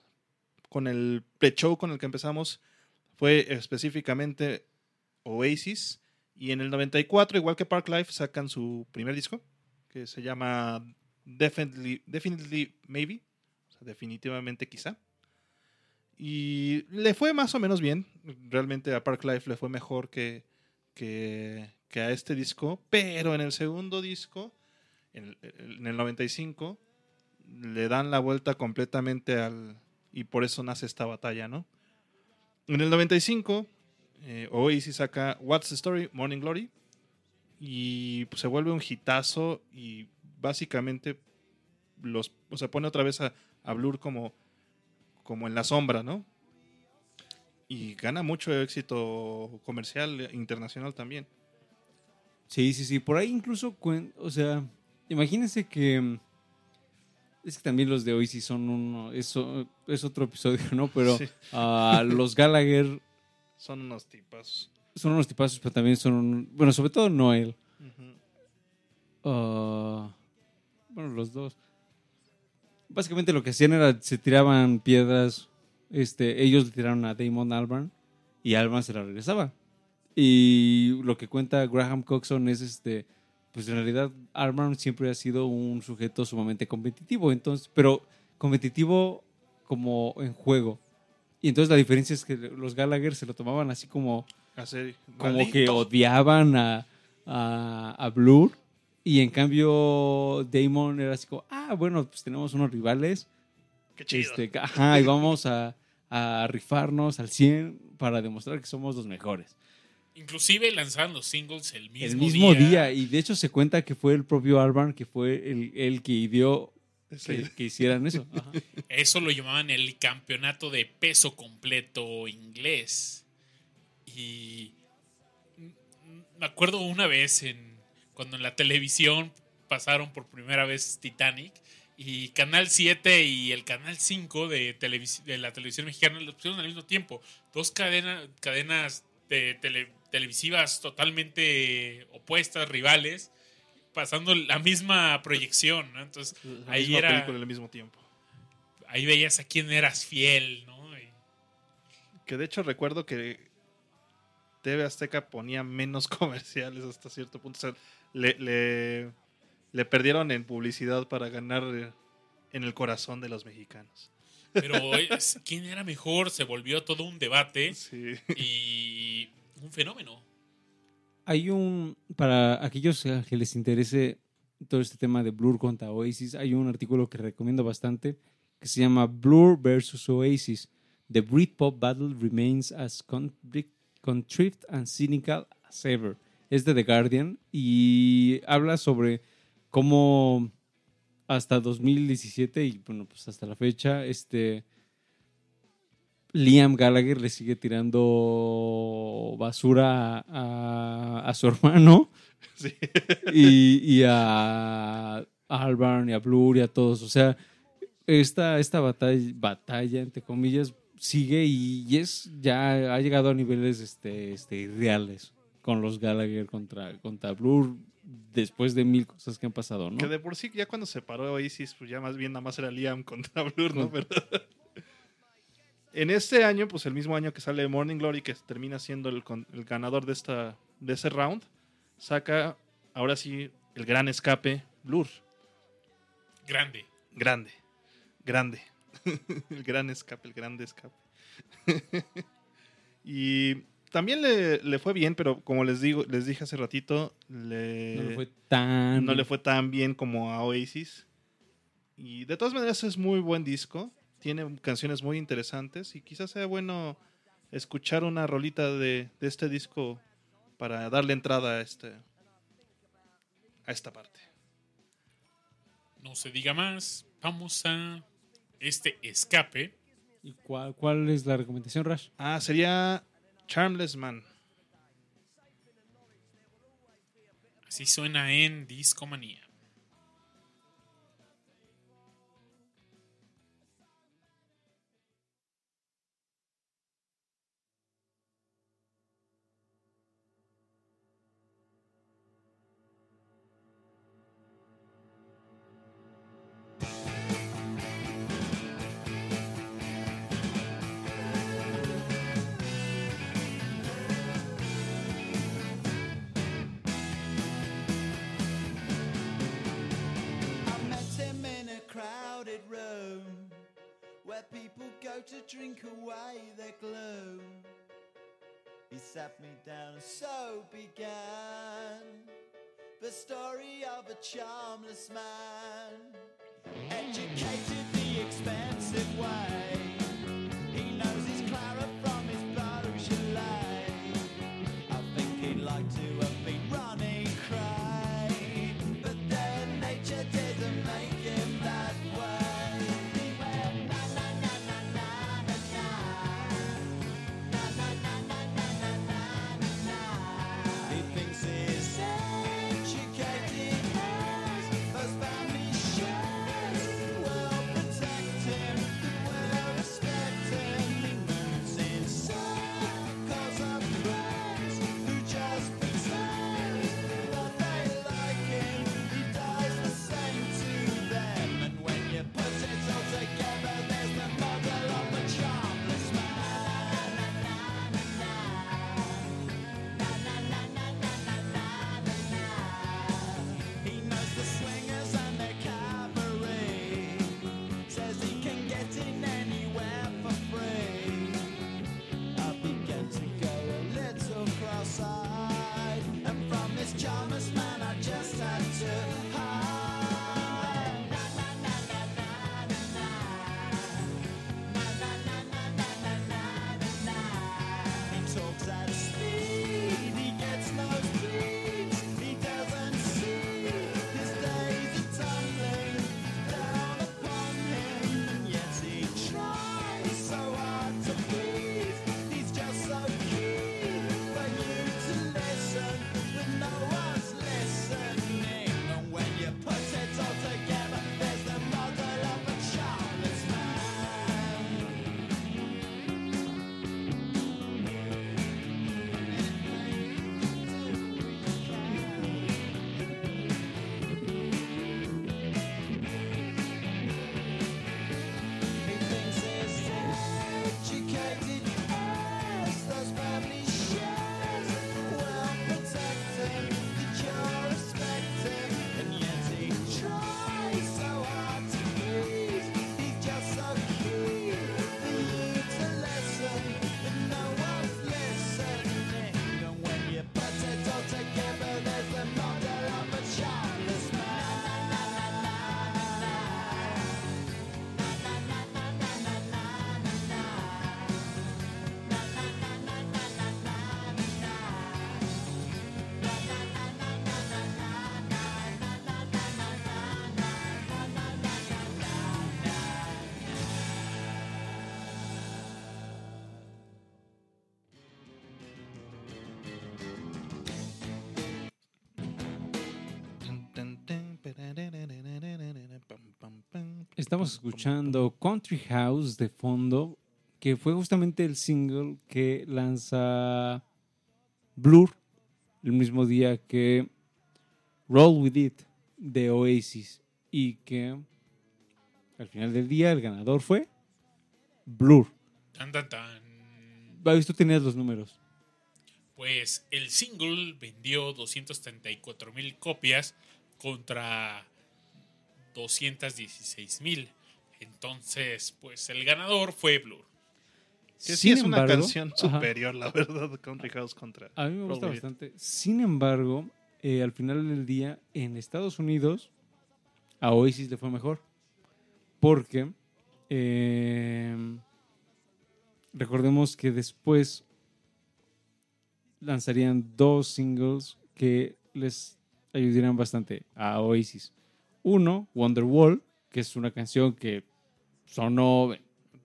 con el pre-show con el que empezamos, fue específicamente Oasis. Y en el 94, igual que Park Life, sacan su primer disco, que se llama Definitely, maybe. definitivamente quizá. Y le fue más o menos bien. Realmente a Park Life le fue mejor que, que, a este disco. Pero en el segundo disco, en el, 95, le dan la vuelta completamente al... Y por eso nace esta batalla, ¿no? En el 95, eh, Oasis saca What's the Story? Morning Glory. Y pues, se vuelve un hitazo y básicamente los, o pone otra vez a, Blur como, como en la sombra, ¿no? Y gana mucho éxito comercial internacional también. Sí, sí, sí. Por ahí incluso, o sea, imagínense que... Es que también los de hoy sí son uno... Eso es otro episodio, ¿no? Pero uh, los Gallagher... Son unos tipazos. Son unos tipazos, pero también son... bueno, sobre todo Noel. Uh, bueno, los dos. Básicamente lo que hacían era, se tiraban piedras, este, ellos le tiraron a Damon Albarn y Albarn se la regresaba. Y lo que cuenta Graham Coxon es, este, pues en realidad Albarn siempre ha sido un sujeto sumamente competitivo, entonces, pero competitivo como en juego. Y entonces la diferencia es que los Gallagher se lo tomaban así como, como que odiaban a, a, a Blur y en cambio, Damon era así como, ah, bueno, pues tenemos unos rivales. Qué chido. Este, ajá, y vamos a, a, rifarnos al 100 para demostrar que somos los mejores. Inclusive lanzaron los singles el mismo día. El mismo día. Y de hecho se cuenta que fue el propio Albarn que fue el, el que dio que, hicieran eso. *laughs* Eso lo llamaban el campeonato de peso completo inglés. Y me acuerdo una vez en cuando en la televisión pasaron por primera vez Titanic y Canal 7 y el Canal 5 de, de la televisión mexicana los pusieron al mismo tiempo. Dos cadenas de televisivas totalmente opuestas, rivales, pasando la misma proyección, Entonces, ahí era... al mismo tiempo. Ahí veías a quién eras fiel, ¿no? Que de hecho recuerdo que TV Azteca ponía menos *laughs* comerciales hasta cierto punto. O sea, le, le, perdieron en publicidad para ganar en el corazón de los mexicanos. Pero quién era mejor se volvió todo un debate y un fenómeno. Hay un, para aquellos que les interese todo este tema de Blur contra Oasis, hay un artículo que recomiendo bastante que se llama Blur versus Oasis. The Britpop battle remains as contrived and cynical as ever. Es de The Guardian y habla sobre cómo hasta 2017 y bueno, pues hasta la fecha, este Liam Gallagher le sigue tirando basura a, su *laughs* hermano. Y, a, a Albarn y a Blur y a todos. O sea, esta, esta batalla, batalla, entre comillas, sigue y, es ya ha llegado a niveles este, este, irreales con los Gallagher contra, contra Blur después de mil cosas que han pasado, ¿no? Que de por sí ya cuando se paró Oasis, pues ya más bien nada más era Liam contra *laughs* Blur, ¿no? Pero *laughs* en este año, pues el mismo año que sale Morning Glory, que termina siendo el, el ganador de, esta, de ese round, saca ahora sí el gran escape Blur. Grande. Grande. Grande. *laughs* el gran escape, el grande escape. y también le, fue bien, pero como les digo, les dije hace ratito, le, no le fue tan no le fue tan bien como a Oasis. Y de todas maneras es muy buen disco. Tiene canciones muy interesantes y quizás sea bueno escuchar una rolita de, de este disco para darle entrada a este a esta parte. No se diga más. Vamos a este escape. ¿Y cuál, cuál es la recomendación, Rash? Ah, sería Charmless Man. Así suena en Discomanía. Drink away their gloom. He sat me down, and so began the story of a charmless man, educated the expensive way. Estamos escuchando Country House de fondo, que fue justamente el single que lanza Blur el mismo día que Roll With It de Oasis y que al final del día el ganador fue Blur. Tan, tan, tan. Babis, tú tenías los números. Pues el single vendió 234 mil copias contra 216 mil. Entonces, pues el ganador fue Blur. Que sí Sin es una embargo- canción Ajá. superior, la verdad, Country House contra. A mí me gusta bastante. Sin embargo, eh, al final del día, en Estados Unidos, a Oasis le fue mejor. Porque eh, recordemos que después lanzarían dos singles que les ayudarían bastante a Oasis. Uno, Wonderwall, que es una canción que sonó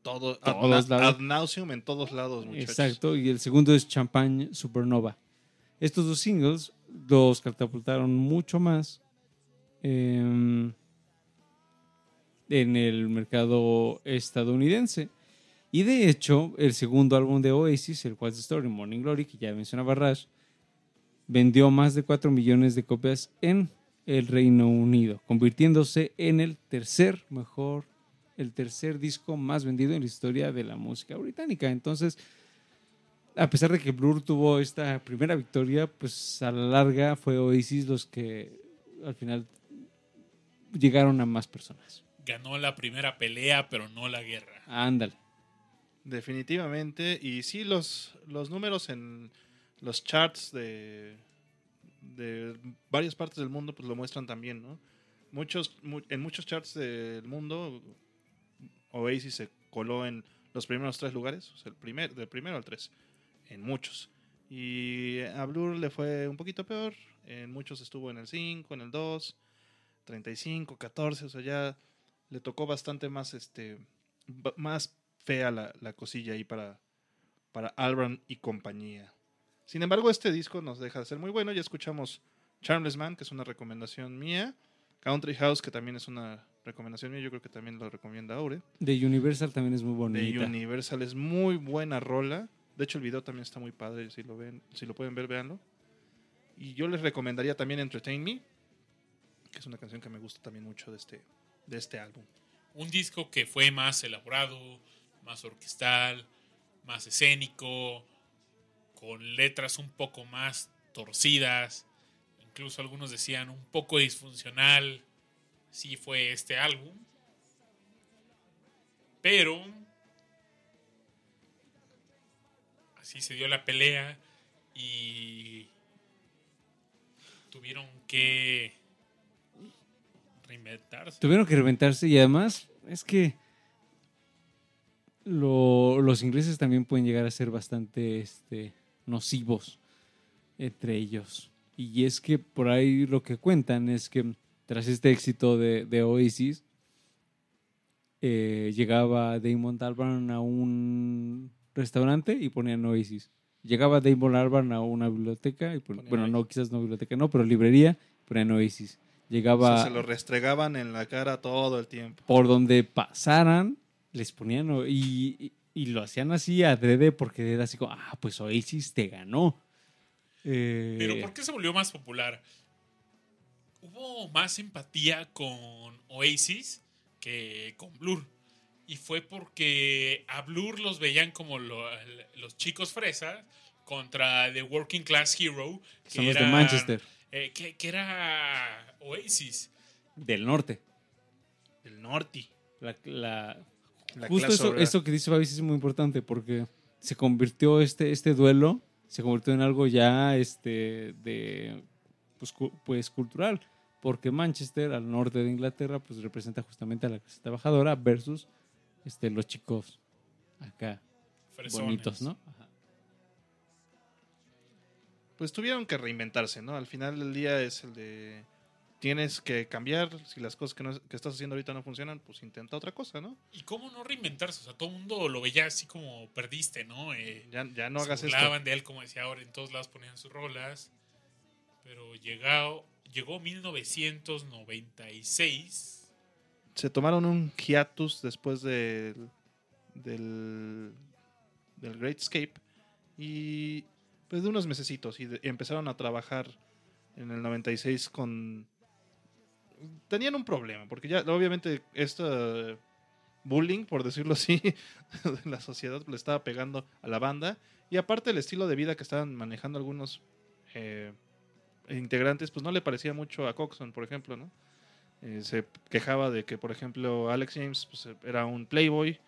Todo, Todos ad, lados. ad nauseum en todos lados, muchachos. Exacto, y el segundo es Champagne Supernova. Estos dos singles los catapultaron mucho más em, en el mercado estadounidense. Y de hecho, el segundo álbum de Oasis, el What's the Story, Morning Glory, que ya mencionaba Rash, vendió más de 4 millones de copias en el Reino Unido, convirtiéndose en el tercer mejor el tercer disco más vendido en la historia de la música británica. Entonces, a pesar de que Blur tuvo esta primera victoria, pues a la larga fue Oasis los que al final llegaron a más personas. Ganó la primera pelea, pero no la guerra. Ándale. Definitivamente. Y sí, los, los números en los charts de, de varias partes del mundo pues lo muestran también, ¿no? Muchos, mu- en muchos charts del mundo, Oasis se coló en los primeros tres lugares, el primer, del primero al tres, en muchos. Y a Blur le fue un poquito peor, en muchos estuvo en el 5, en el 2, 35, 14, o sea, ya le tocó bastante más, este, más fea la, la cosilla ahí para, para Albran y compañía. Sin embargo, este disco nos deja de ser muy bueno. Ya escuchamos Charmless Man, que es una recomendación mía. Country House, que también es una recomendación mía. Yo creo que también lo recomienda Aure. De Universal también es muy De bonita. Universal es muy buena rola. De hecho, el video también está muy padre. Si lo, ven, si lo pueden ver, véanlo. Y yo les recomendaría también Entertain Me, que es una canción que me gusta también mucho de este, de este álbum. Un disco que fue más elaborado, más orquestal, más escénico, con letras un poco más torcidas, incluso algunos decían un poco disfuncional. Sí fue este álbum. Pero así se dio la pelea y tuvieron que reinventarse. Tuvieron que reventarse y además es que lo- los ingleses también pueden llegar a ser bastante este, nocivos entre ellos. Y es que por ahí lo que cuentan es que tras este éxito de, de Oasis, eh, llegaba Damon Albarn a un restaurante y ponían Oasis. Llegaba Damon Albarn a una biblioteca, y pon- bueno, Oasis. no, quizás no biblioteca, no, pero librería, ponían Oasis. O Llegaba sea, se lo restregaban en la cara todo el tiempo. por donde pasaran, les ponían o- y, y- y lo hacían así adrede porque era así como, ah, pues Oasis te ganó. Eh, Pero ¿por qué se volvió más popular? Hubo más empatía con Oasis que con Blur. Y fue porque a Blur los veían como lo- los chicos fresas contra The Working Class Hero, que son los de era- Manchester, eh, que, que era Oasis. del norte. El norte. La, la- La justo eso, obrera. que dice Babis es muy importante porque se convirtió este, este duelo, se convirtió en algo ya este, de, pues, cu- pues cultural. Porque Manchester, al norte de Inglaterra, pues representa justamente a la clase trabajadora versus este, los chicos acá fresones. bonitos, ¿no? Ajá. Pues tuvieron que reinventarse, ¿no? Al final del día es el de. Tienes que cambiar. Si las cosas que, no- que estás haciendo ahorita no funcionan, pues intenta otra cosa, ¿no? ¿Y cómo no reinventarse? O sea, todo el mundo lo veía así como perdiste, ¿no? Eh, Ya, ya no se hagas esto. burlaban de él, como decía ahora, en todos lados ponían sus rolas. Pero llegó, llegó 1996 se tomaron un hiatus después del, del, del Great Escape y pues de unos mesecitos y, de- y empezaron a trabajar en el 96 con... Tenían un problema, porque ya obviamente esto bullying, por decirlo así, *laughs* la sociedad le estaba pegando a la banda y aparte el estilo de vida que estaban manejando algunos eh, integrantes, pues no le parecía mucho a Coxon, por ejemplo, ¿no? Eh, se quejaba de que, por ejemplo, Alex James pues, era un playboy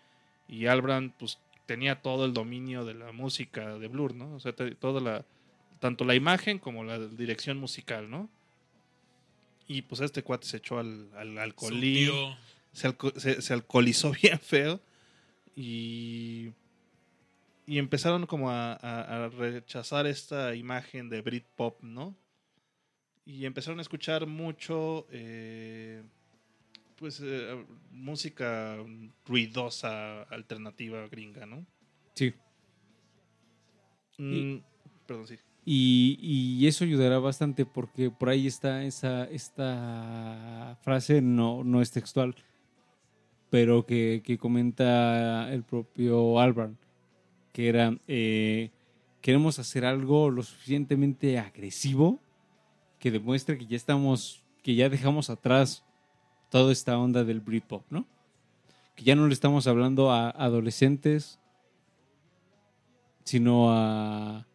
y Albrand pues tenía todo el dominio de la música de Blur, ¿no? O sea, toda la tanto la imagen como la dirección musical, ¿no? Y pues este cuate se echó al, al alcoholín, Surtió- se, alco- se- se alcoholizó *laughs* bien feo y, y empezaron como a, a- a rechazar esta imagen de Britpop, ¿no? Y empezaron a escuchar mucho, eh, pues, eh, música ruidosa, alternativa, gringa, ¿no? Sí. Mm, perdón, sí. Y, eso ayudará bastante porque por ahí está esa esta frase, no, no es textual, pero que, que comenta el propio Albarn, que era, eh, queremos hacer algo lo suficientemente agresivo que demuestre que ya estamos, que ya dejamos atrás toda esta onda del Britpop, ¿no? Que ya no le estamos hablando a adolescentes, sino a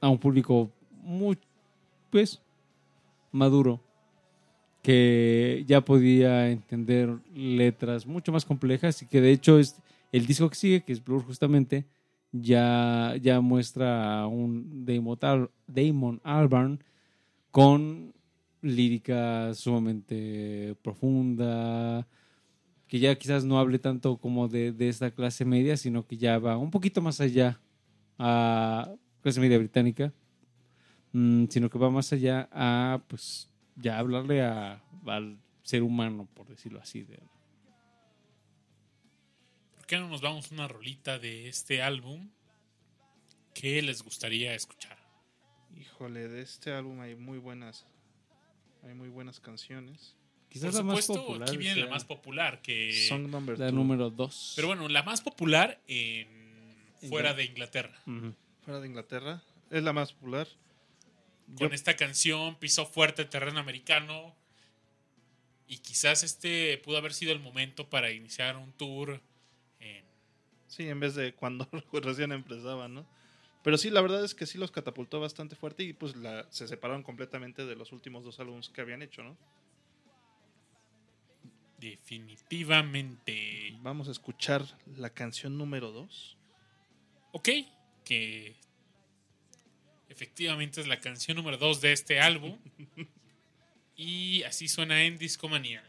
a un público muy, pues, maduro, que ya podía entender letras mucho más complejas y que de hecho es el disco que sigue, que es Blur justamente, ya, ya muestra a un Damon, Al- Damon Albarn con lírica sumamente profunda, que ya quizás no hable tanto como de, de esta clase media, sino que ya va un poquito más allá a clase media británica, mm, sino que va más allá a, pues, ya hablarle a, al ser humano, por decirlo así. de- ¿Por qué no nos vamos una rolita de este álbum? ¿Qué les gustaría escuchar? Híjole, de este álbum hay muy buenas, hay muy buenas canciones. Quizás Por la más supuesto, popular. aquí viene la más popular que... Song number la two. número 2. Pero bueno, la más popular en fuera de Inglaterra. Fuera de Inglaterra. Es la más popular. Con Yo- esta canción pisó fuerte el terreno americano y quizás este pudo haber sido el momento para iniciar un tour en Sí, en vez de cuando *laughs* recién empezaban, ¿no? Pero sí, la verdad es que sí los catapultó bastante fuerte y pues la, se separaron completamente de los últimos dos álbumes que habían hecho, ¿no? definitivamente. Vamos a escuchar la canción número dos. Ok, que efectivamente es la canción número 2 de este álbum. *laughs* y así suena en Discomanía.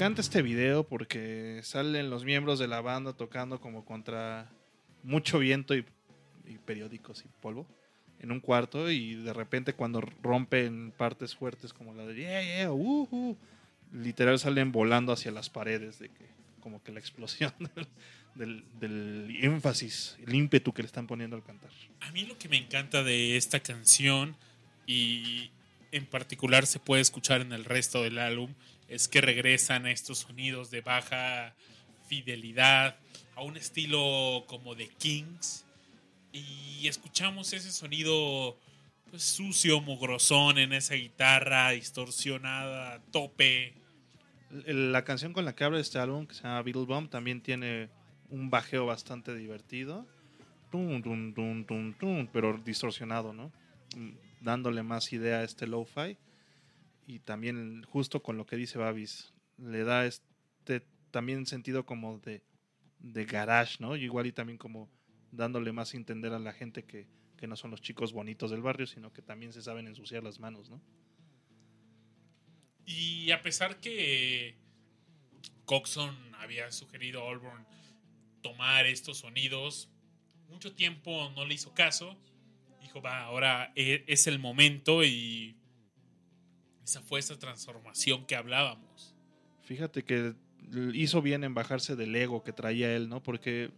Encanta este video porque salen los miembros de la banda tocando como contra mucho viento y, periódicos y polvo en un cuarto y de repente cuando rompen partes fuertes como la de yeah, yeah, uh, uh", literal salen volando hacia las paredes de que como que la explosión *laughs* del énfasis, el ímpetu que le están poniendo al cantar. A mí lo que me encanta de esta canción y en particular se puede escuchar en el resto del álbum es que regresan a estos sonidos de baja fidelidad, a un estilo como de Kings y escuchamos ese sonido pues, sucio, mugrosón en esa guitarra distorsionada, tope. La canción con la que abre este álbum, que se llama Beetle Bomb, también tiene un bajeo bastante divertido. Pero distorsionado, ¿no? Mm, Dándole más idea a este lo-fi. Y también, justo con lo que dice Babis, le da este también sentido como de, de garage, ¿no? Igual y también como dándole más a entender a la gente que, que no son los chicos bonitos del barrio, sino que también se saben ensuciar las manos, ¿no? Y a pesar que Coxon había sugerido a Allborn tomar estos sonidos, mucho tiempo no le hizo caso. Dijo, va, ahora e- es el momento y esa fue esa transformación que hablábamos. Fíjate que hizo bien en bajarse del ego que traía él, ¿no? Porque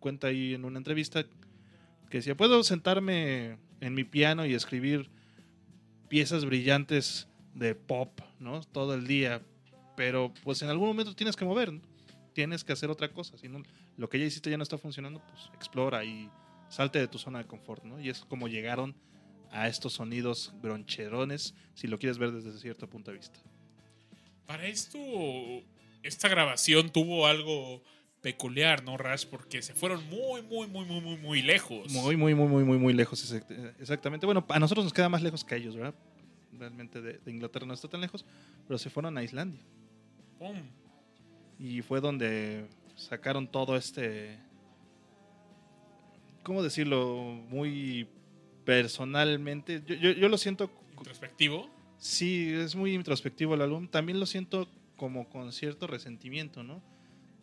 cuenta ahí en una entrevista que decía, puedo sentarme en mi piano y escribir piezas brillantes de pop, ¿no? Todo el día, pero pues en algún momento tienes que mover, tienes que hacer otra cosa, si no, lo que ya hiciste ya no está funcionando, pues explora y salte de tu zona de confort, ¿no? Y es como llegaron a estos sonidos broncherones, si lo quieres ver desde cierto punto de vista. Para esto, esta grabación tuvo algo peculiar, ¿no, Rash? Porque se fueron muy, muy, muy, muy, muy, muy lejos. Muy, muy, muy, muy, muy, muy lejos, exact- exactamente. Bueno, a nosotros nos queda más lejos que a ellos, ¿verdad? Realmente de, de Inglaterra no está tan lejos, pero se fueron a Islandia. Pum. Y fue donde sacaron todo este. ¿Cómo decirlo? Muy personalmente. Yo, yo, yo lo siento. Introspectivo. Sí, es muy introspectivo el álbum. También lo siento como con cierto resentimiento, ¿no?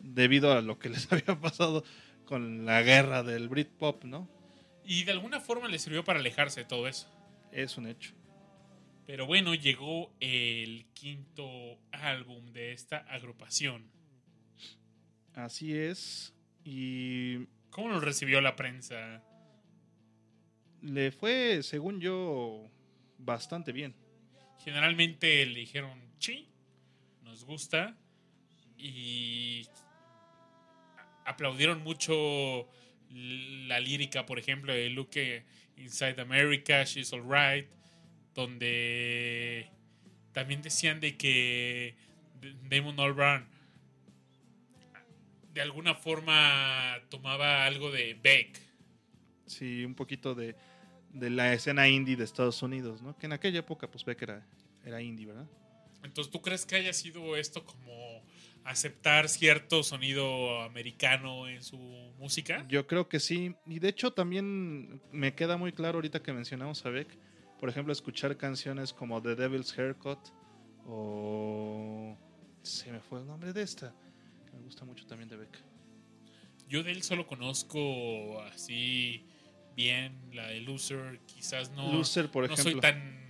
Debido a lo que *laughs* les había pasado con la guerra del Britpop, ¿no? Y de alguna forma le sirvió para alejarse de todo eso. Es un hecho. Pero bueno, llegó el quinto álbum de esta agrupación. Así es. Y ¿Cómo lo recibió la prensa? Le fue, según yo, bastante bien. Generalmente le dijeron, sí, nos gusta. Y aplaudieron mucho la lírica, por ejemplo, de Look Inside America, She's Alright, donde también decían de que Damon Albarn de alguna forma tomaba algo de Beck. Sí, un poquito de, de la escena indie de Estados Unidos, ¿no? Que en aquella época, pues Beck era, era indie, ¿verdad? Entonces, ¿tú crees que haya sido esto como aceptar cierto sonido americano en su música? Yo creo que sí. Y de hecho también me queda muy claro ahorita que mencionamos a Beck. Por ejemplo, escuchar canciones como The Devil's Haircut o... Se me fue el nombre de esta. que Me gusta mucho también de Beck. Yo de él solo conozco así bien la de Loser, quizás no, Loser, por no ejemplo. soy tan...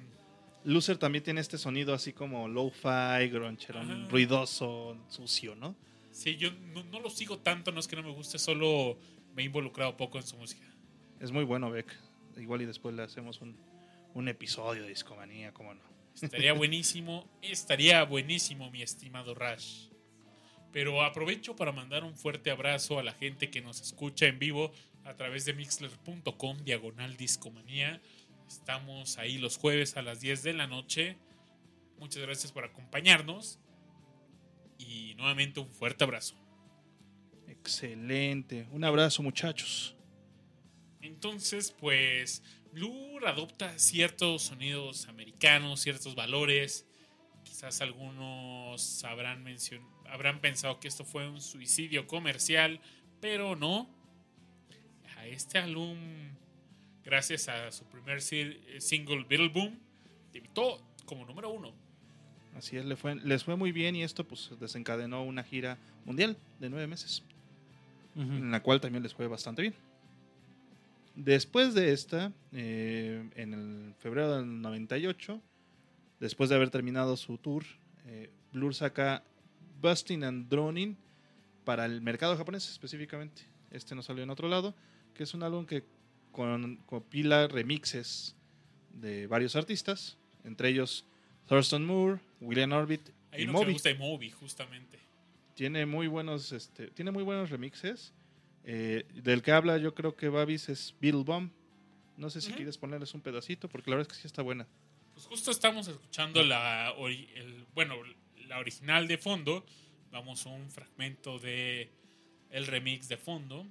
Loser también tiene este sonido así como lo-fi, groncherón, Ajá. ruidoso, sucio, ¿no? Sí, yo no, no lo sigo tanto, no es que no me guste, solo me he involucrado poco en su música. Es muy bueno Beck. Igual y después le hacemos un, un episodio de discomanía, cómo no. Estaría *laughs* buenísimo, estaría buenísimo, mi estimado Rash. Pero aprovecho para mandar un fuerte abrazo a la gente que nos escucha en vivo a través de mixler.com diagonal discomanía. Estamos ahí los jueves a las 10 de la noche. Muchas gracias por acompañarnos. Y nuevamente un fuerte abrazo. Excelente. Un abrazo, muchachos. Entonces, pues, Blur adopta ciertos sonidos americanos, ciertos valores. Quizás algunos habrán, habrán pensado que esto fue un suicidio comercial, pero no. A este álbum, gracias a su primer si- single Beetle Boom, debutó como número uno. Así es, le fue, les fue muy bien y esto pues desencadenó una gira mundial de nueve meses, en la cual también les fue bastante bien. Después de esta, eh, en el febrero del 98, después de haber terminado su tour, eh, Blur saca Busting and Droning para el mercado japonés específicamente. Este no salió en otro lado, que es un álbum que con, compila remixes de varios artistas, entre ellos Thurston Moore, William Orbit y Moby. gusta Moby, justamente. Tiene muy buenos, este, tiene muy buenos remixes. Eh, del que habla yo creo que Babis es Beetle Bomb. No sé si quieres ponerles un pedacito, porque la verdad es que sí está buena. Pues justo estamos escuchando la, bueno, la original de fondo. Vamos a un fragmento de el remix de fondo.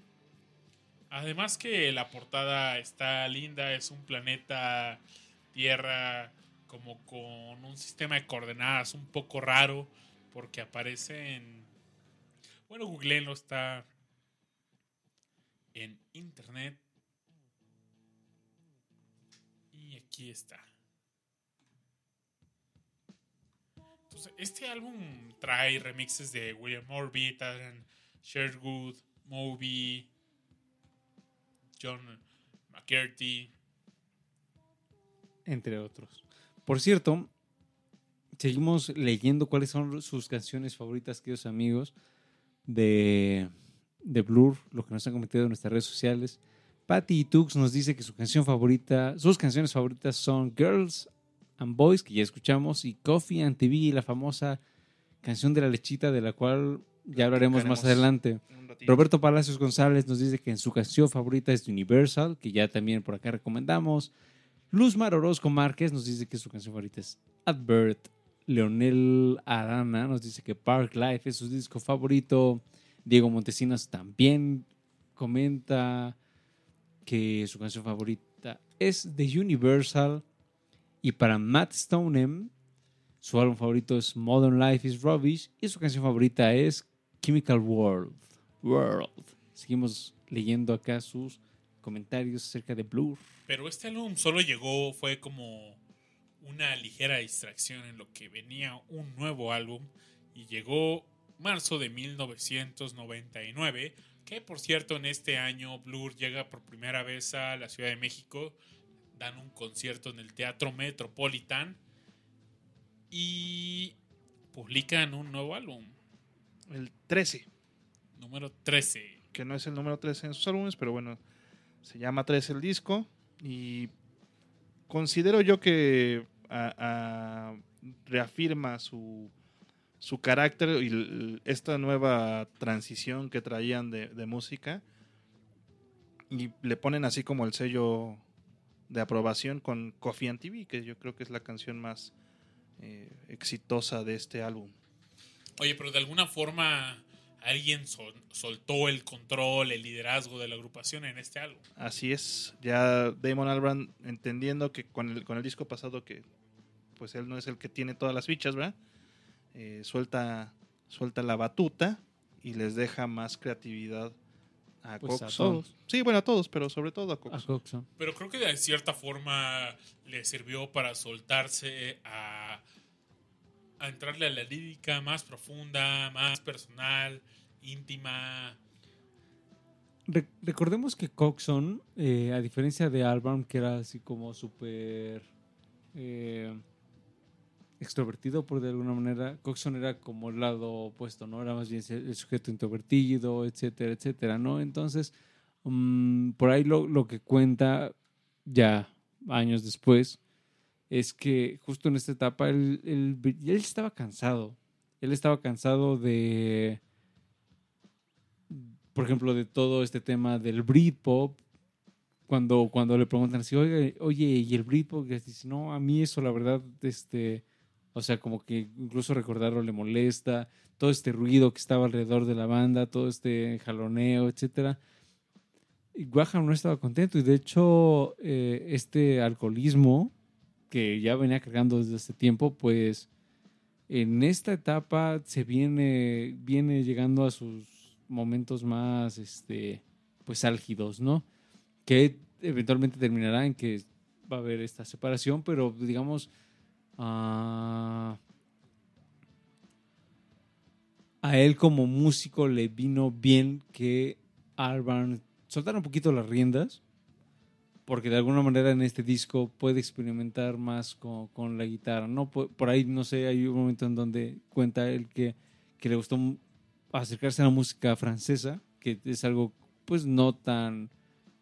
Además que la portada está linda, es un planeta Tierra como con un sistema de coordenadas un poco raro porque aparece en... Bueno, no está en internet. Y aquí está. Entonces, este álbum trae remixes de William Orbit, Adrian Sherwood, Moby, John McCarthy. Entre otros. Por cierto, seguimos leyendo cuáles son sus canciones favoritas, queridos amigos, de, de Blur, lo que nos han cometido en nuestras redes sociales. Patty Tux nos dice que su canción favorita, sus canciones favoritas son Girls and Boys, que ya escuchamos, y Coffee and TV, la famosa canción de la lechita, de la cual ya hablaremos más adelante. Roberto Palacios González nos dice que en su canción favorita es Universal, que ya también por acá recomendamos. Luz Mar Orozco Márquez nos dice que su canción favorita es Advert. Leonel Arana nos dice que Park Life es su disco favorito. Diego Montesinos también comenta que su canción favorita es The Universal. Y para Matt Stonem, su álbum favorito es Modern Life is Rubbish. Y su canción favorita es Chemical World. World. Seguimos leyendo acá sus comentarios acerca de Blur. Pero este álbum solo llegó, fue como una ligera distracción en lo que venía un nuevo álbum y llegó marzo de 1999, que por cierto en este año Blur llega por primera vez a la Ciudad de México, dan un concierto en el Teatro Metropolitan y publican un nuevo álbum. El 13. Número 13. Que no es el número 13 en sus álbumes, pero bueno, se llama 13 el disco y considero yo que reafirma su, su carácter y esta nueva transición que traían de, música y le ponen así como el sello de aprobación con Coffee and TV, que yo creo que es la canción más eh, exitosa de este álbum. Oye, pero de alguna forma alguien soltó el control, el liderazgo de la agrupación en este álbum. Así es, ya Damon Albarn entendiendo que con el, con el disco pasado que pues él no es el que tiene todas las fichas, ¿verdad? Eh, suelta, suelta la batuta y les deja más creatividad a pues Coxon. Sí, bueno, a todos, pero sobre todo a Coxon. Pero creo que de cierta forma le sirvió para soltarse a a entrarle a la lírica más profunda, más personal, íntima. recordemos que Coxon, eh, a diferencia de Albarn, que era así como súper eh, extrovertido por de alguna manera, Coxon era como el lado opuesto, ¿no? Era más bien el sujeto introvertido, etcétera, etcétera, ¿no? Entonces, mm, por ahí lo, lo que cuenta ya años después es que justo en esta etapa él, él, estaba cansado. Él estaba cansado de, por ejemplo, de todo este tema del Britpop. Cuando, cuando le preguntan así, oye, oye, ¿y el Britpop? Y dice, no, a mí eso la verdad, este, o sea, como que incluso recordarlo le molesta, todo este ruido que estaba alrededor de la banda, todo este jaloneo, etcétera. Y Graham no estaba contento y de hecho eh, este alcoholismo que ya venía cargando desde hace tiempo, pues en esta etapa se viene, viene llegando a sus momentos más, este, pues álgidos, ¿no? Que eventualmente terminará en que va a haber esta separación, pero digamos, ah, a él como músico le vino bien que Albarn soltara un poquito las riendas, porque de alguna manera en este disco puede experimentar más con, con la guitarra. ¿no? Por, por, ahí, no sé, hay un momento en donde cuenta él que, que le gustó acercarse a la música francesa, que es algo pues no tan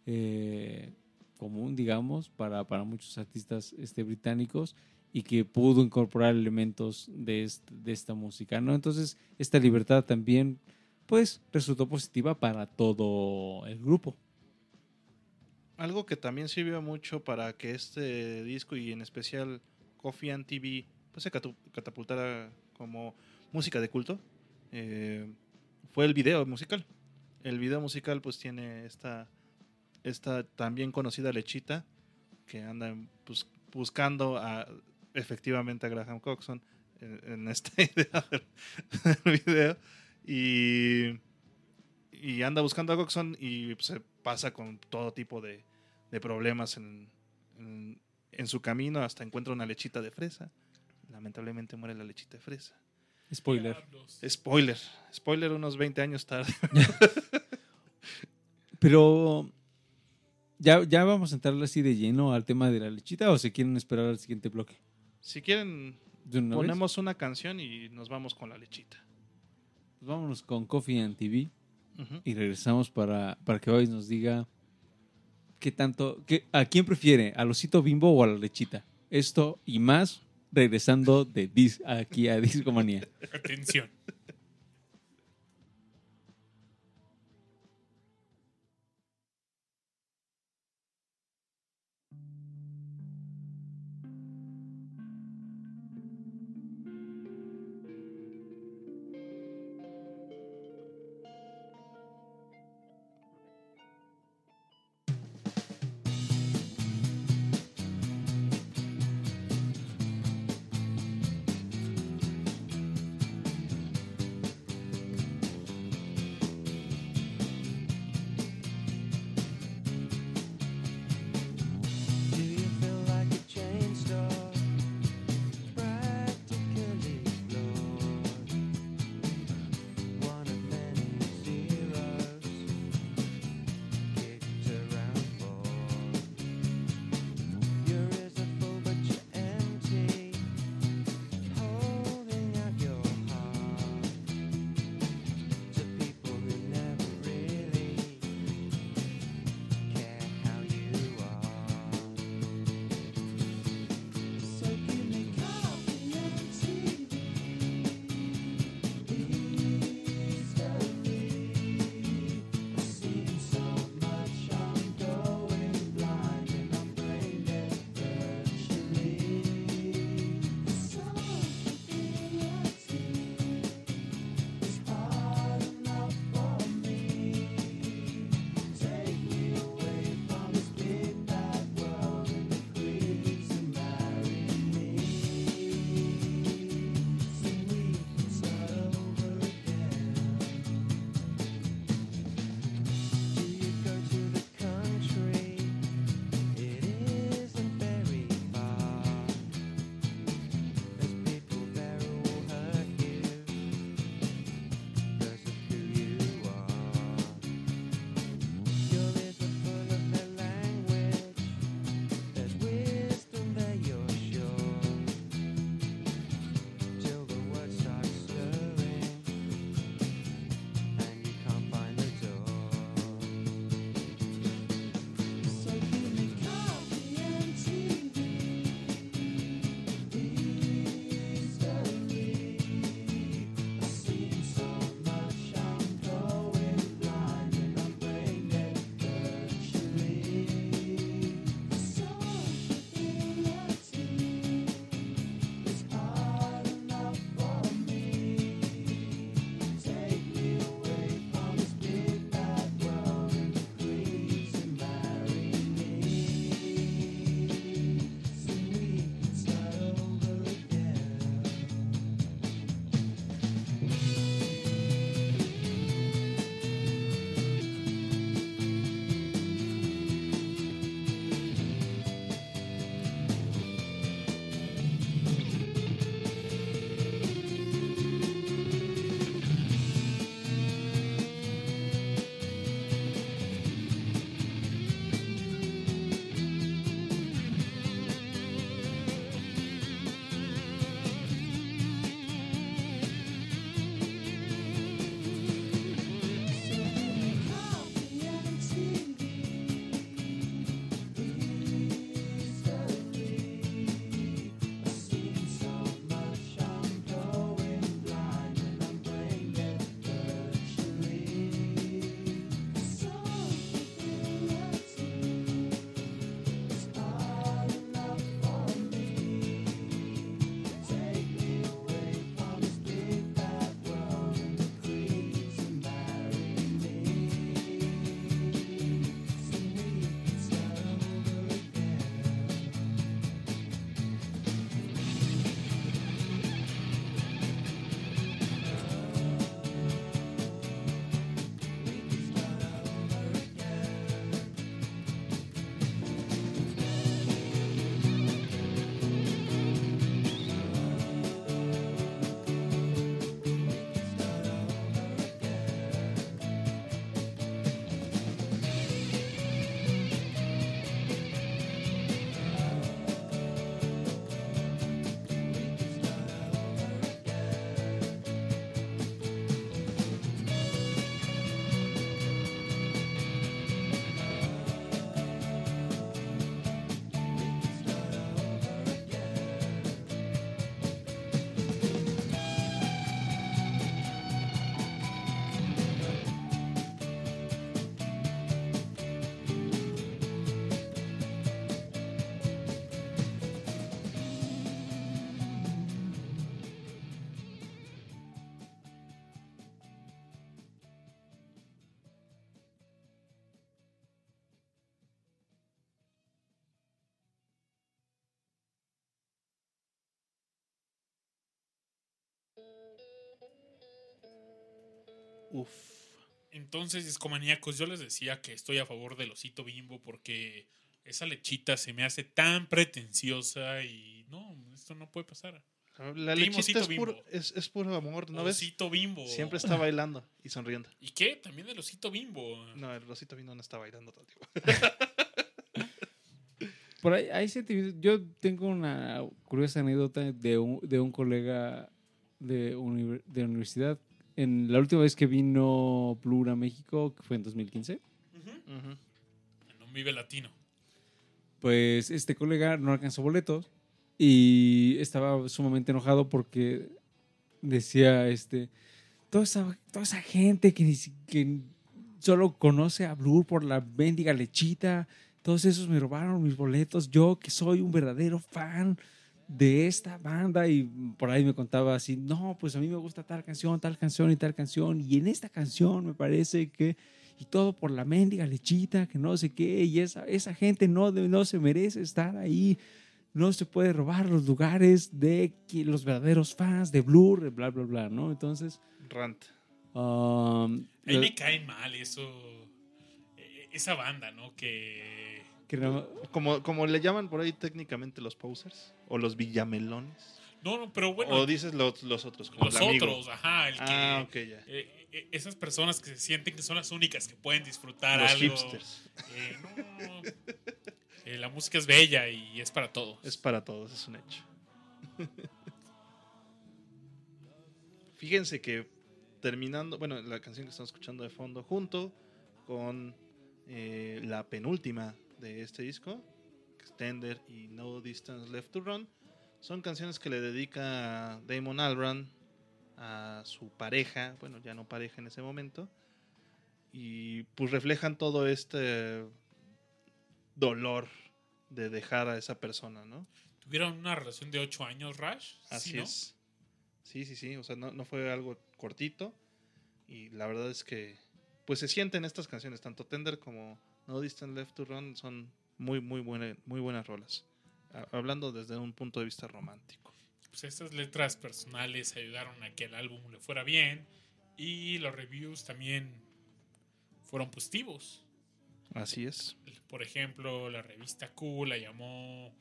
eh, común, digamos, para, para muchos artistas este, británicos y que pudo incorporar elementos de, este, de esta música, ¿no? Entonces, esta libertad también, pues, resultó positiva para todo el grupo. Algo que también sirvió mucho para que este disco y en especial Coffee and TV pues, se catapultara como música de culto eh, fue el video musical. El video musical pues tiene esta, esta también conocida lechita que anda pues, buscando a, efectivamente a Graham Coxon en, esta *laughs* idea del, video y, y, anda buscando a Coxon y se pasa con todo tipo de, de problemas en, en, en, su camino hasta encuentra una lechita de fresa. Lamentablemente muere la lechita de fresa. Spoiler. Spoiler. Spoiler unos 20 años tarde. *laughs* Pero ¿ya, ¿ya vamos a entrarle así de lleno al tema de la lechita o se quieren esperar al siguiente bloque? Si quieren, ponemos una canción y nos vamos con la lechita. Pues vámonos con Coffee and TV y regresamos para, para que hoy nos diga qué tanto, qué, a quién prefiere, al osito bimbo o a la lechita. Esto y más regresando de dis, aquí a Discomanía. Atención. Uf. Entonces, discomaníacos, yo les decía que estoy a favor del osito bimbo porque esa lechita se me hace tan pretenciosa y no, esto no puede pasar. La lechita Osito es puro, Bimbo. es, es puro amor, ¿no ves? osito bimbo. Siempre está bailando y sonriendo. ¿Y qué? También el osito bimbo. No, el Rosito Vino no está bailando todo el tiempo. *laughs* Por ahí hay sentimientos. Yo tengo una curiosa anécdota de un, de un colega de, uni- de universidad. En la última vez que vino Blur a México, que fue en 2015, Ujú. Ujú. En un Vive Latino. pues este colega no alcanzó boletos y estaba sumamente enojado porque decía este toda esa, toda esa gente que, que solo conoce a Blur por la bendiga lechita todos esos me robaron mis boletos yo que soy un verdadero fan de esta banda y por ahí me contaba así no pues a mí me gusta tal canción tal canción y tal canción y en esta canción me parece que y todo por la mendiga lechita, que no sé qué, y esa, esa gente no, de- no se merece estar ahí, no se puede robar los lugares de que- los verdaderos fans de Blur, bla, bla, bla, ¿no? Entonces, Rant. um, A mí me cae mal eso. eh, Esa banda, ¿no? Que. Que no- Como, como le llaman por ahí técnicamente los posers o los villamelones. No, no, pero bueno. o dices los, los otros, como los el amigo. otros, ajá. El que, Ah, ok, ya. eh, eh, esas personas que se sienten que son las únicas que pueden disfrutar Los algo. hipsters. Eh, no. Eh, la música es bella y es para todos. Es para todos, es un hecho. *laughs* Fíjense que terminando, bueno, la canción que estamos escuchando de fondo, junto con eh, la penúltima de este disco, Extender y No Distance Left to Run, son canciones que le dedica Damon Albarn a su pareja, bueno, ya no pareja en ese momento, y pues reflejan todo este dolor de dejar a esa persona, ¿no? ¿Tuvieron una relación de 8 años, Rush? Así Sí, ¿no? es. Sí, sí, sí. O sea, no, no fue algo cortito. Y la verdad es que, pues se sienten estas canciones, tanto Tender como No Distant Left to Run, son muy, muy, buena- muy buenas rolas. Ha- Hablando desde un punto de vista romántico. Pues estas letras personales ayudaron a que el álbum le fuera bien y los reviews también fueron positivos. Así es. Por ejemplo, la revista Q la llamó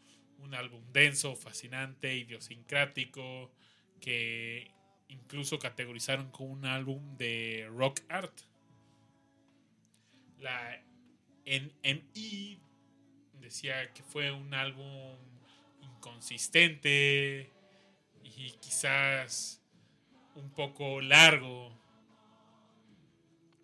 un álbum denso, fascinante, idiosincrático, que incluso categorizaron como un álbum de rock art. La NME decía que fue un álbum inconsistente y quizás un poco largo.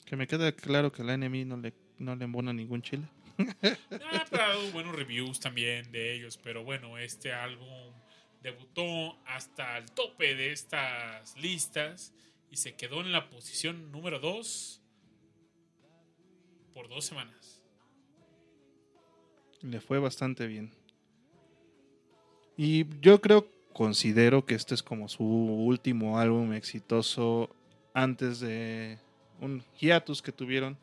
Que me queda claro que la NMI no le, no le embona ningún chile. *laughs* Ah, ha dado buenos reviews también de ellos, pero bueno, este álbum debutó hasta el tope de estas listas y se quedó en la posición número 2 por dos semanas. Le fue bastante bien. Y yo creo, considero que este es como su último álbum exitoso antes de un hiatus que tuvieron.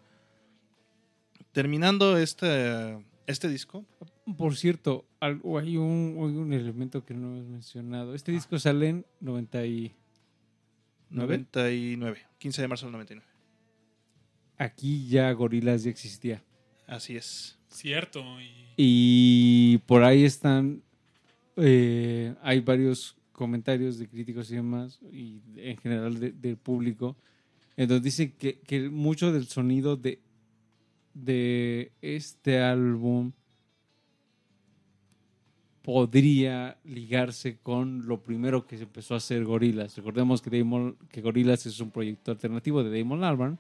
Terminando este, este disco, Por cierto, hay, un, hay un elemento que no hemos mencionado. Este disco sale en 90 y... 99, 15 de marzo del 99. Aquí ya Gorilas ya existía. Así es. Cierto, y por ahí están, eh, hay varios comentarios de críticos y demás, y en general de- del público, en donde dicen que, que mucho del sonido de, de este álbum podría ligarse con lo primero que se empezó a hacer Gorillaz. Recordemos que, Damon, que Gorillaz es un proyecto alternativo de Damon Albarn.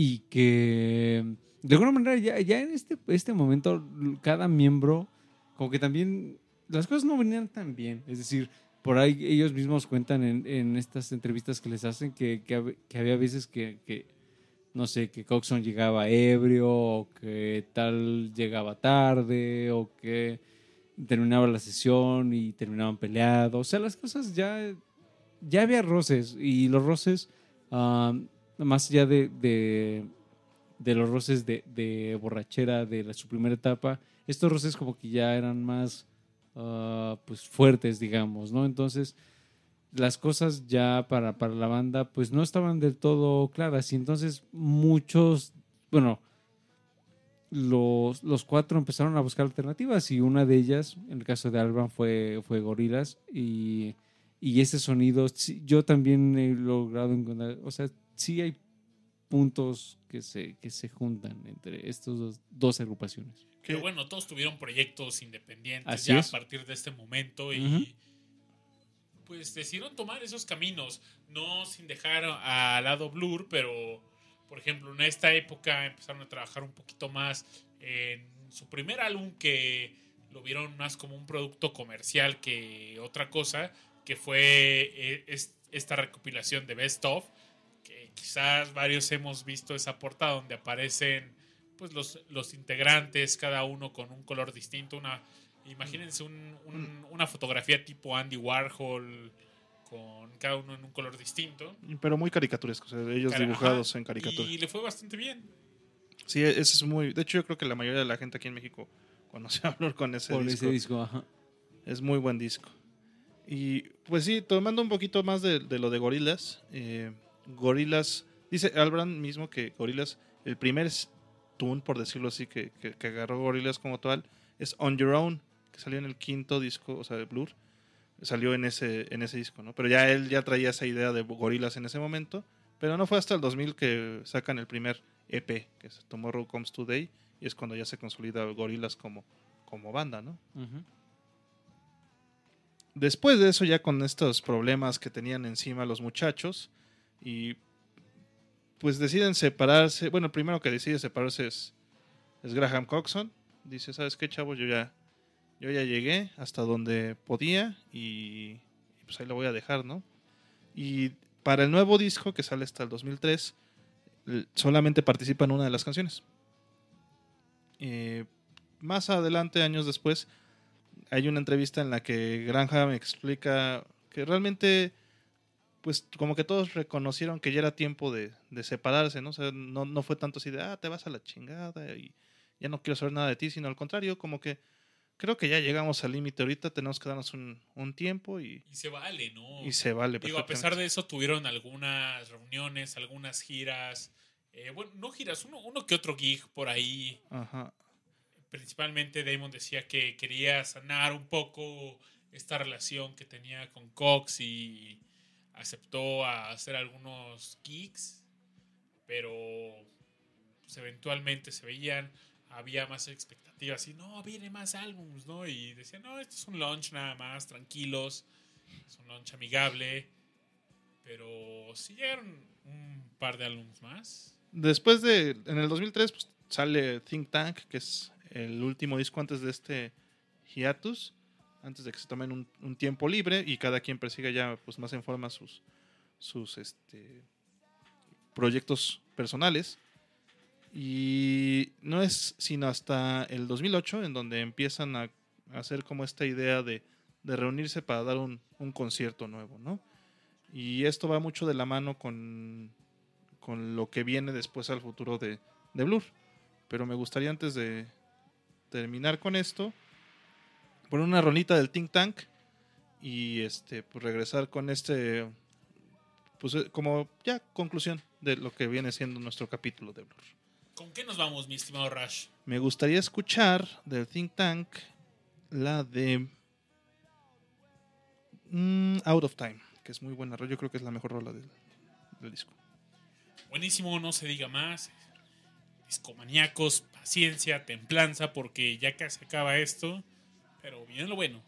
Y que de alguna manera ya, en este, este momento cada miembro como que también las cosas no venían tan bien. Es decir, por ahí ellos mismos cuentan en, estas entrevistas que les hacen que, que, hab- que había veces que, que, no sé, que Coxon llegaba ebrio o que tal llegaba tarde o que terminaba la sesión y terminaban peleados. O sea, las cosas ya, ya había roces y los roces, ah, más allá de, de, de los roces de, de borrachera de la- su primera etapa, estos roces como que ya eran más ah, pues fuertes, digamos, ¿no? Entonces, las cosas ya para, para la banda pues no estaban del todo claras y entonces muchos, bueno, los, los cuatro empezaron a buscar alternativas y una de ellas, en el caso de Alban, fue, fue Gorilas y, y ese sonido yo también he logrado encontrar, o sea, sí hay puntos que se, que se juntan entre estas dos, dos agrupaciones. Pero bueno, todos tuvieron proyectos independientes Así ya es. a partir de este momento y pues decidieron tomar esos caminos, no sin dejar al lado Blur, pero por ejemplo en esta época empezaron a trabajar un poquito más en su primer álbum que lo vieron más como un producto comercial que otra cosa, que fue eh, es- esta recopilación de Best Of, que quizás varios hemos visto esa portada donde aparecen pues los, los integrantes, cada uno con un color distinto, una imagínense un- un- una fotografía tipo Andy Warhol con cada uno en un color distinto. Pero muy caricaturesco, o sea, ellos Cara- dibujados ajá, en caricatura. Y le fue bastante bien. Sí, ese es muy. De hecho, yo creo que la mayoría de la gente aquí en México conoce *laughs* a Blur con ese Por disco. ese disco, ajá. Es muy buen disco. Y pues sí, tomando un poquito más de, de lo de Gorilas. Gorilas, dice Albran mismo que Gorilas, el primer tune, por decirlo así, que, que, que agarró Gorilas como tal, es On Your Own, que salió en el quinto disco, o sea, de Blur. Salió en ese, en ese disco, ¿no? Pero ya él ya traía esa idea de Gorilas en ese momento. Pero no fue hasta el 2000 que sacan el primer EP, que es Tomorrow Comes Today, y es cuando ya se consolida Gorilas como, como banda, ¿no? Después de eso, ya con estos problemas que tenían encima los muchachos, y pues deciden separarse. Bueno, el primero que decide separarse es, Graham Coxon. Dice, ¿sabes qué, chavos? Yo ya, yo ya llegué hasta donde podía y, y pues ahí lo voy a dejar, ¿no? Y para el nuevo disco que sale hasta el 2003, l- solamente participa en una de las canciones. Eh, más adelante, años después, hay una entrevista en la que Graham explica que realmente, pues como que todos reconocieron que ya era tiempo de, de separarse, ¿no? O sea, no, no fue tanto así de, ah, te vas a la chingada y ya no quiero saber nada de ti, sino al contrario, como que creo que ya llegamos al límite ahorita, tenemos que darnos un, un tiempo y, Y se vale, ¿no? y se vale. Digo, a pesar de eso, tuvieron algunas reuniones, algunas giras. eh, bueno, no giras, uno, uno que otro gig por ahí. Ajá. Principalmente Damon decía que quería sanar un poco esta relación que tenía con Cox y aceptó a hacer algunos gigs, pero pues, eventualmente se veían, había más expectativas y no, viene más álbums, ¿no? Y decían, no, esto es un launch nada más, tranquilos, es un launch amigable, pero sí llegaron un par de álbums más. Después de, en el 2003, pues, sale Think Tank, que es el último disco antes de este hiatus, antes de que se tomen un, un tiempo libre y cada quien persiga ya pues, más en forma sus, sus este, proyectos personales. Y no es sino hasta el 2008 en donde empiezan a, hacer como esta idea de, de reunirse para dar un, un concierto nuevo, ¿no? Y esto va mucho de la mano con, con lo que viene después al futuro de, de Blur. Pero me gustaría antes de terminar con esto, poner una rolita del Think Tank y este pues regresar con este pues eh, como ya conclusión de lo que viene siendo nuestro capítulo de Blur. ¿Con qué nos vamos, mi estimado Rush? Me gustaría escuchar del Think Tank la de mm, Out of Time, que es muy buena. Yo creo que es la mejor rola del, del disco. Buenísimo, no se diga más. Discomaníacos, paciencia, templanza, porque ya casi acaba esto. Pero viene lo bueno.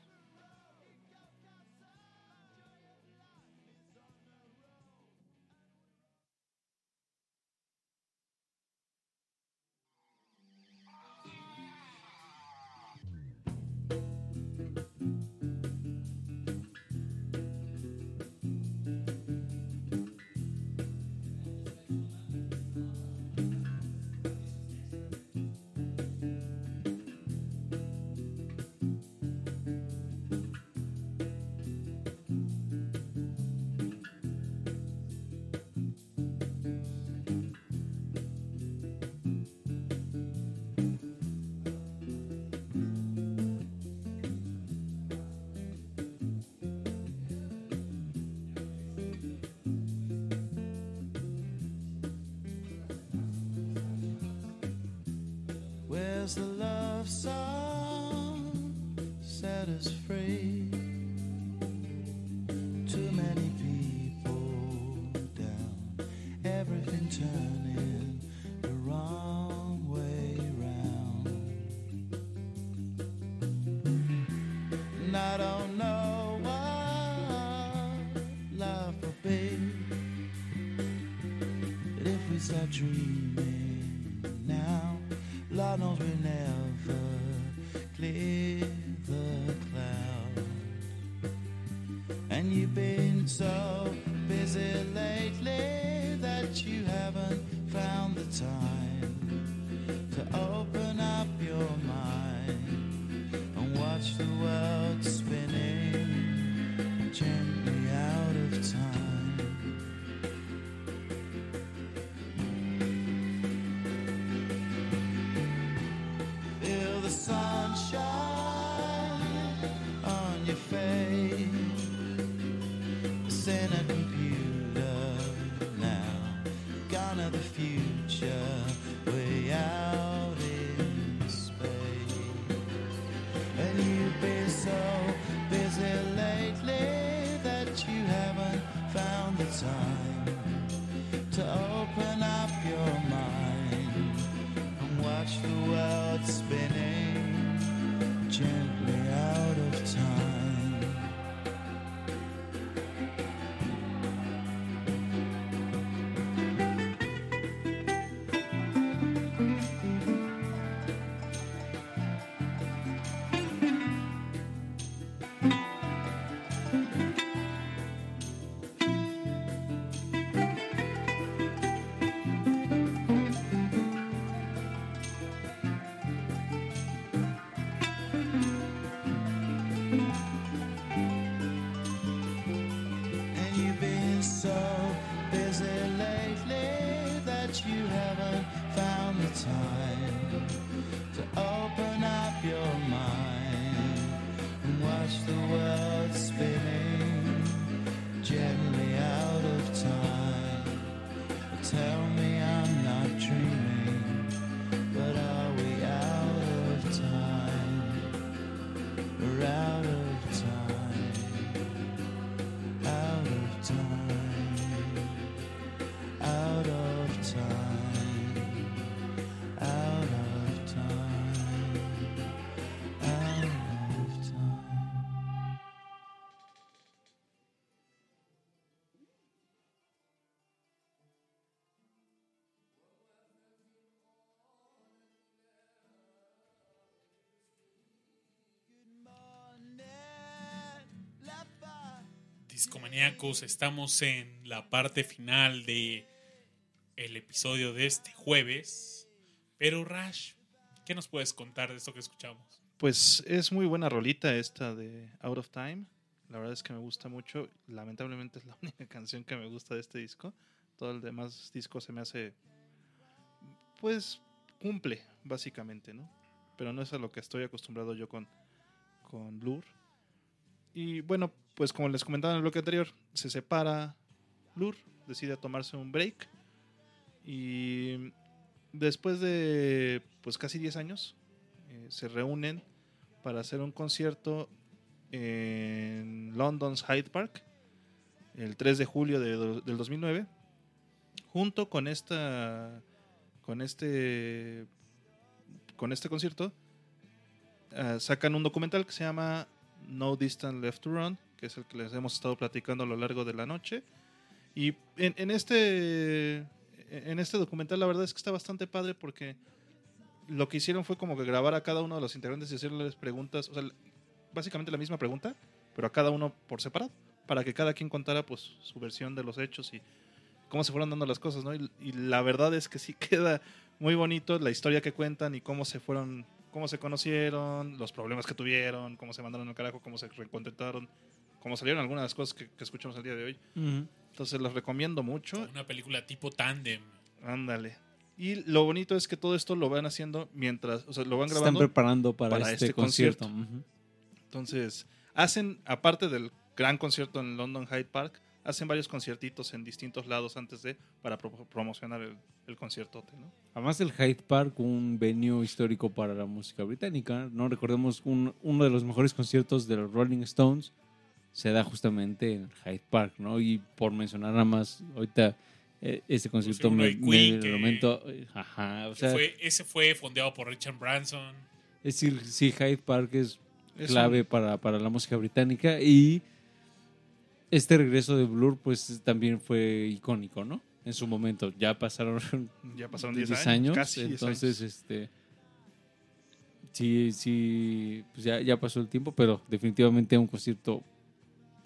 The love song set us free? Discomaníacos, estamos en la parte final de el episodio de este jueves. Pero Rash, ¿qué nos puedes contar de esto que escuchamos? Pues es muy buena rolita esta de Out of Time. La verdad es que me gusta mucho. Lamentablemente es la *laughs* única canción que me gusta de este disco. Todo el demás disco se me hace. Pues cumple, básicamente, ¿no? Pero no es a lo que estoy acostumbrado yo con, con Blur. Y bueno, pues como les comentaba en el bloque anterior, se separa Blur, decide tomarse un break. Y después de pues casi 10 años, eh, se reúnen para hacer un concierto en London's Hyde Park el 3 de julio de del 2009 junto con esta con este con este concierto ah, sacan un documental que se llama No Distance Left to Run que es el que les hemos estado platicando a lo largo de la noche y en, en este en este documental la verdad es que está bastante padre porque lo que hicieron fue como que grabar a cada uno de los integrantes y hacerles preguntas, o sea, básicamente la misma pregunta, pero a cada uno por separado, para que cada quien contara pues su versión de los hechos y cómo se fueron dando las cosas, ¿no? Y, y la verdad es que sí *laughs* queda muy bonito la historia que cuentan y cómo se fueron, cómo se conocieron, los problemas que tuvieron, cómo se mandaron al carajo, cómo se reencontraron, cómo salieron algunas de las cosas que, que escuchamos el día de hoy. Entonces los recomiendo mucho. Una película tipo Tandem. Ándale. Y lo bonito es que todo esto lo van haciendo mientras, o sea, lo van Están grabando. preparando para, para este, este concierto. Entonces, hacen, aparte del gran concierto en London Hyde Park, hacen varios conciertitos en distintos lados antes de, para pro- promocionar el, el conciertote, ¿no? Además el Hyde Park, un venue histórico para la música británica, ¿no? Recordemos un- uno de los mejores conciertos de los Rolling Stones se da justamente en Hyde Park, ¿no? Y por mencionar nada más, ahorita eh, ese concierto uno me, Queen me momento, eh, ajá, o Que sea, fue- ese fue fondeado por Richard Branson. es decir, sí, Hyde Park es Es clave un- para, para la música británica y este regreso de Blur pues también fue icónico, ¿no? En su momento, ya pasaron *laughs* ya pasaron de 10 10 años, años, casi 10 entonces años. este sí sí pues ya, ya pasó el tiempo pero definitivamente un concierto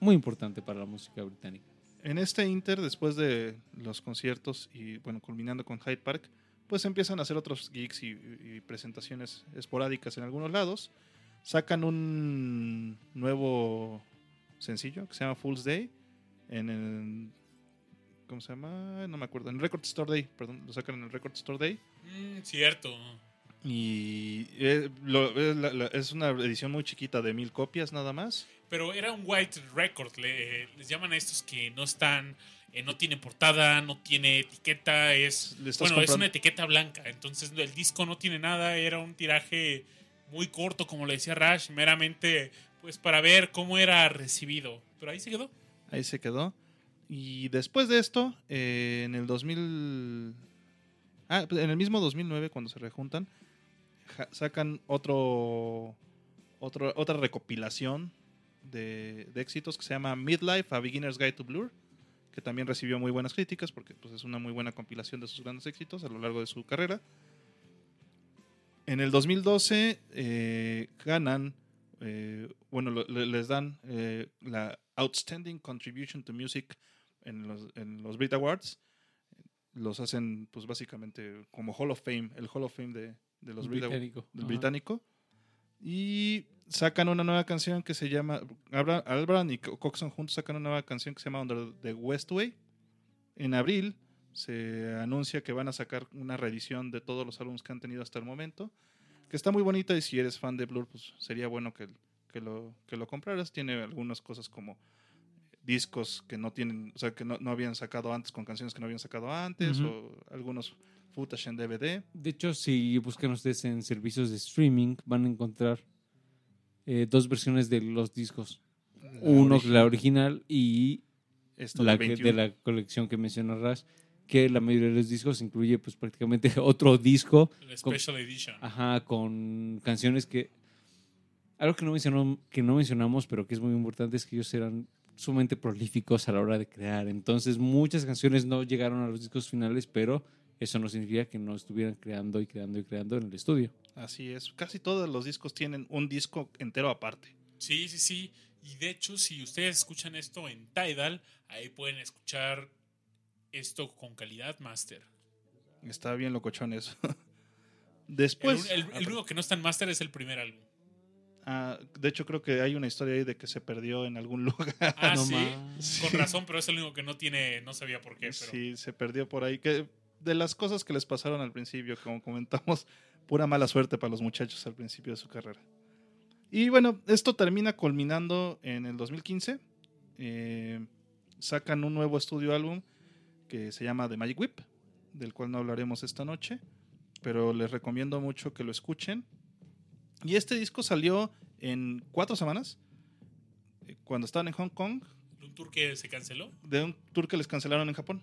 muy importante para la música británica En este Inter, después de los conciertos y bueno, culminando con Hyde Park, pues empiezan a hacer otros gigs y, y presentaciones esporádicas en algunos lados. Sacan un nuevo sencillo que se llama Fool's Day en el ¿cómo se llama? No me acuerdo, en Record Store Day, perdón, lo sacan en el Record Store Day Mm, cierto. y eh, lo- es, la- la- es una edición muy chiquita de mil copias nada más. Pero era un white record. le- les llaman a estos que no están. eh, no tiene portada, no tiene etiqueta. Es, bueno, es una etiqueta blanca. Entonces el disco no tiene nada. Era un tiraje muy corto, como le decía Rash. Meramente pues para ver cómo era recibido. Pero ahí se quedó. Ahí se quedó. Y después de esto, eh, en el 2000... Ah, pues en el mismo 2009, cuando se rejuntan, sacan otro, otro otra recopilación de, de éxitos que se llama Midlife, A Beginner's Guide to Blur, que también recibió muy buenas críticas porque pues, es una muy buena compilación de sus grandes éxitos a lo largo de su carrera. En el 2012 eh, ganan, eh, bueno, lo- les dan eh, la Outstanding Contribution to Music en los, en los Brit Awards. Los hacen, pues básicamente como Hall of Fame, el Hall of Fame de, de los Brit británico del Ajá. británico. Y sacan una nueva canción que se llama. Albra- Albran y Co- Coxon juntos sacan una nueva canción que se llama Under the Westway. En abril se anuncia que van a sacar una reedición de todos los álbumes que han tenido hasta el momento. Que está muy bonita y si eres fan de Blur, pues sería bueno que, que, lo, que lo compraras. Tiene algunas cosas como discos que no tienen, o sea, que no, no habían sacado antes con canciones que no habían sacado antes, Ujú. o algunos footage en DVD. de hecho si buscan ustedes en servicios de streaming van a encontrar eh, dos versiones de los discos uno origi- la original y esto la que- 21. de la colección que menciona Rash, que la mayoría de los discos incluye pues prácticamente *laughs* otro disco, Con- Special Edition. ajá, con canciones que algo que no mencionó, que no mencionamos, pero que es muy importante es que ellos eran sumamente prolíficos a la hora de crear. Entonces, muchas canciones no llegaron a los discos finales, pero eso no significa que no estuvieran creando y creando y creando en el estudio. Así es. Casi todos los discos tienen un disco entero aparte. Sí, sí, sí. Y de hecho, si ustedes escuchan esto en Tidal, ahí pueden escuchar esto con calidad master. Está bien locochón eso. *laughs* El, Después. el- el único que no está en master es el primer álbum. ah, de hecho, creo que hay una historia ahí de que se perdió en algún *laughs* lugar. Ah, No sí. más. Con razón, pero es el único que no tiene, no sabía por qué. Pero Sí, se perdió por ahí. Que de las cosas que les pasaron al principio, como comentamos, *laughs* pura mala suerte para los muchachos al principio de su carrera. Y bueno, esto termina culminando en el 2015. Eh, sacan un nuevo estudio álbum que se llama The Magic Whip, del cual no hablaremos esta noche, pero les recomiendo mucho que lo escuchen. Y este disco salió en cuatro semanas, eh, cuando estaban en Hong Kong, un tour que se canceló. de un tour que les cancelaron en Japón.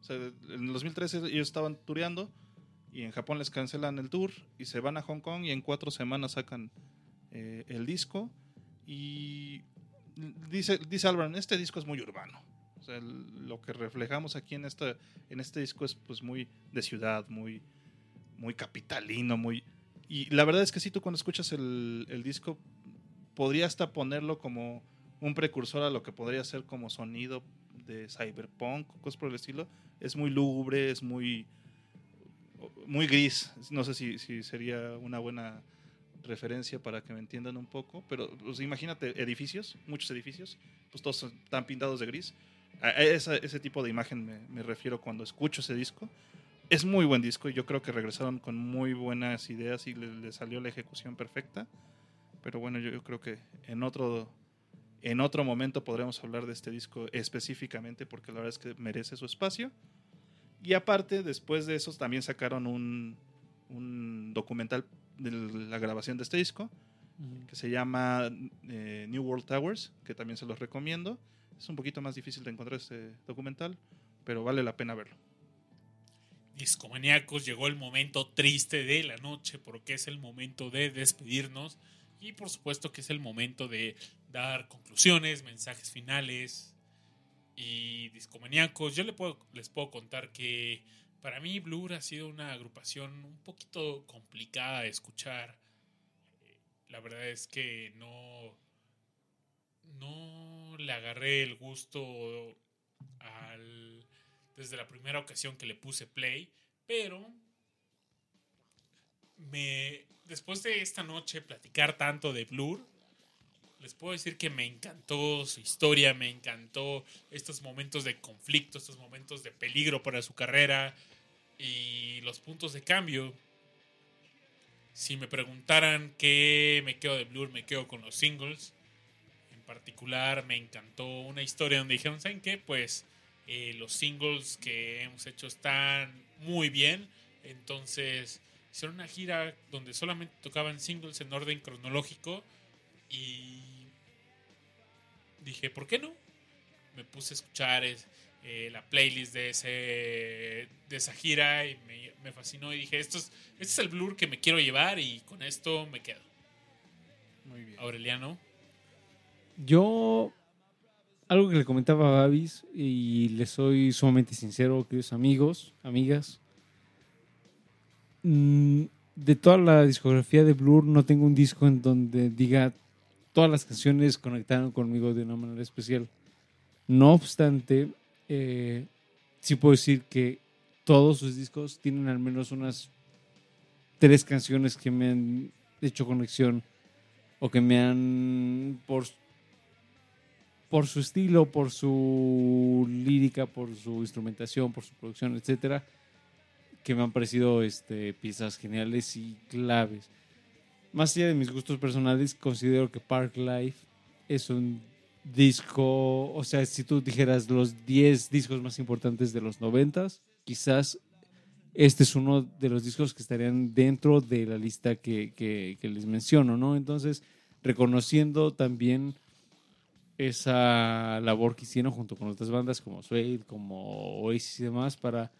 O sea, en el 2013 ellos estaban tureando y en Japón les cancelan el tour y se van a Hong Kong y en cuatro semanas sacan eh, el disco y dice, dice este disco es muy urbano. O sea, lo que reflejamos aquí en, esta, en este disco es pues muy de ciudad, muy, muy capitalino, muy... Y la verdad es que si tú cuando escuchas el, el disco podría hasta ponerlo como un precursor a lo que podría ser como sonido de cyberpunk, cosas por el estilo. Es muy lúgubre, es muy muy gris. No sé si, si sería una buena referencia para que me entiendan un poco, pero imagínate edificios, muchos edificios, pues todos están pintados de gris. A ese tipo de imagen me, me refiero cuando escucho ese disco. Es muy buen disco y yo creo que regresaron con muy buenas ideas y le, salió la ejecución perfecta. Pero bueno, yo creo que en otro En otro momento podremos hablar de este disco específicamente porque la verdad es que merece su espacio. Y aparte, después de eso, también sacaron un, un documental de la grabación de este disco que se llama eh, New World Towers, que también se los recomiendo. Es un poquito más difícil de encontrar este documental, pero vale la pena verlo. Discomaníacos, llegó el momento triste de la noche porque es el momento de despedirnos y por supuesto que es el momento de dar conclusiones, mensajes finales y discomaníacos. Yo les puedo, les puedo contar que para mí Blur ha sido una agrupación un poquito complicada de escuchar. La verdad es que no, no le agarré el gusto al, desde la primera ocasión que le puse play, pero después de esta noche platicar tanto de Blur, les puedo decir que me encantó su historia, me encantó estos momentos de conflicto, estos momentos de peligro para su carrera y los puntos de cambio. Si me preguntaran qué me quedo de Blur, me quedo con los singles. En particular, me encantó una historia donde dijeron, ¿saben qué? Pues eh, los singles que hemos hecho están muy bien. Entonces, hicieron una gira donde solamente tocaban singles en orden cronológico y dije, ¿por qué no? Me puse a escuchar eh, la playlist de, ese, de esa gira y me, me fascinó y dije, esto es, este es el blur que me quiero llevar y con esto me quedo. Muy bien. Aureliano. Yo, algo que le comentaba a Babis y le soy sumamente sincero, queridos amigos, amigas. Mm, De toda la discografía de Blur, no tengo un disco en donde diga todas las canciones conectaron conmigo de una manera especial. No obstante, eh, sí puedo decir que todos sus discos tienen al menos unas tres canciones que me han hecho conexión o que me han por por su estilo, por su lírica, por su instrumentación, por su producción, etcétera, que me han parecido este, piezas geniales y claves. Más allá de mis gustos personales, considero que Park Life es un disco, o sea, si tú dijeras los 10 discos más importantes de los 90, quizás este es uno de los discos que estarían dentro de la lista que, que- que les menciono, ¿no? Entonces, reconociendo también esa labor que hicieron junto con otras bandas como Suede, como Oasis y demás para,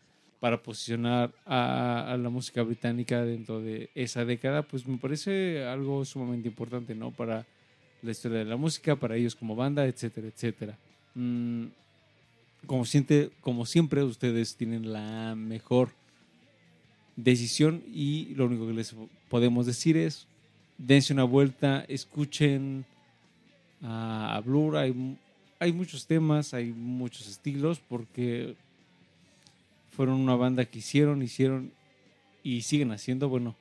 para posicionar a, la música británica dentro de esa década, pues me parece algo sumamente importante, ¿no? Para la historia de la música, para ellos como banda, etcétera, etcétera. Mm, como, siente, como siempre, ustedes tienen la mejor decisión y lo único que les podemos decir es dense una vuelta, escuchen a, Blur, hay, hay muchos temas, hay muchos estilos, porque fueron una banda que hicieron, hicieron y siguen haciendo, bueno,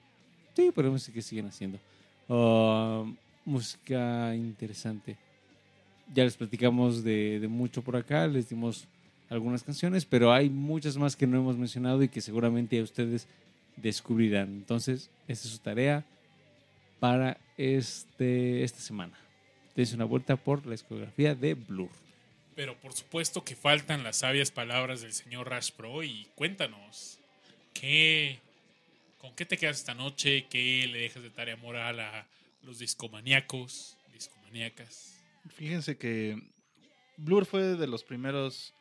sí, podemos decir que siguen haciendo. Ah, música interesante. Ya les platicamos de, de mucho por acá, les dimos algunas canciones, pero hay muchas más que no hemos mencionado y que seguramente ustedes descubrirán. Entonces, esta es su tarea para este, esta semana. Dense una vuelta por la discografía de Blur. Pero por supuesto que faltan las sabias palabras del señor Rash Pro y cuéntanos, ¿qué, ¿con qué te quedas esta noche? ¿Qué le dejas de tarea moral a los discomaníacos, discomaníacas? Fíjense que Blur fue de los primeros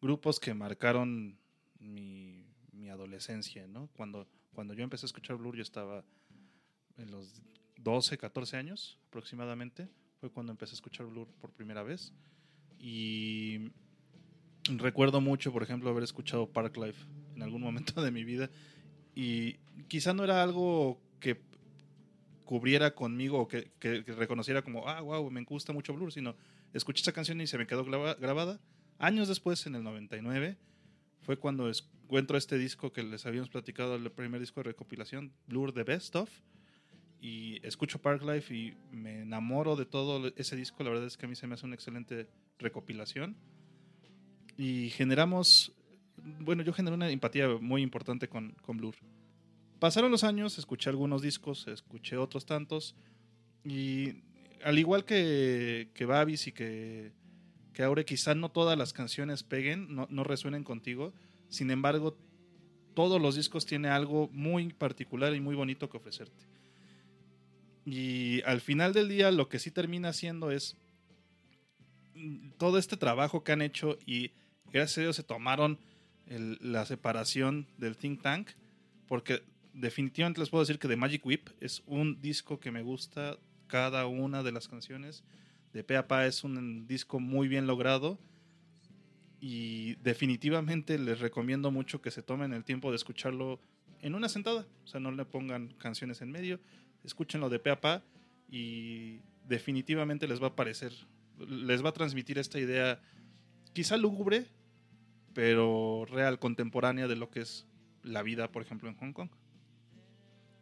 grupos que marcaron mi, mi adolescencia, ¿no? Cuando, cuando yo empecé a escuchar Blur, yo estaba en los 12, 14 años aproximadamente. Fue cuando empecé a escuchar Blur por primera vez. Y recuerdo mucho, por ejemplo, haber escuchado Park Life en algún momento de mi vida. Y quizá no era algo que cubriera conmigo o que, reconociera como, ah, wow, me gusta mucho Blur, sino escuché esa canción y se me quedó graba- grabada. Años después, en el 99, fue cuando encuentro este disco que les habíamos platicado, el primer disco de recopilación, Blur The Best Of, y escucho Park Life y me enamoro de todo ese disco. La verdad es que a mí se me hace una excelente recopilación. Y generamos, bueno, yo generé una empatía muy importante con, con Blur. Pasaron los años, escuché algunos discos, escuché otros tantos y al igual que, que Babis y que, que Aure, quizá no todas las canciones peguen, no, no resuenen contigo. Sin embargo, todos los discos tienen algo muy particular y muy bonito que ofrecerte. Y al final del día lo que sí termina haciendo es mm, todo este trabajo que han hecho y gracias a Dios se tomaron la separación del think tank porque definitivamente les puedo decir que The Magic Whip es un disco que me gusta cada una de las canciones. De pe a pa es un disco muy bien logrado y definitivamente les recomiendo mucho que se tomen el tiempo de escucharlo en una sentada. O sea, no le pongan canciones en medio, escúchenlo de pe a pa y definitivamente les va a parecer, les va a transmitir esta idea quizá lúgubre, pero real, contemporánea de lo que es la vida, por ejemplo, en Hong Kong.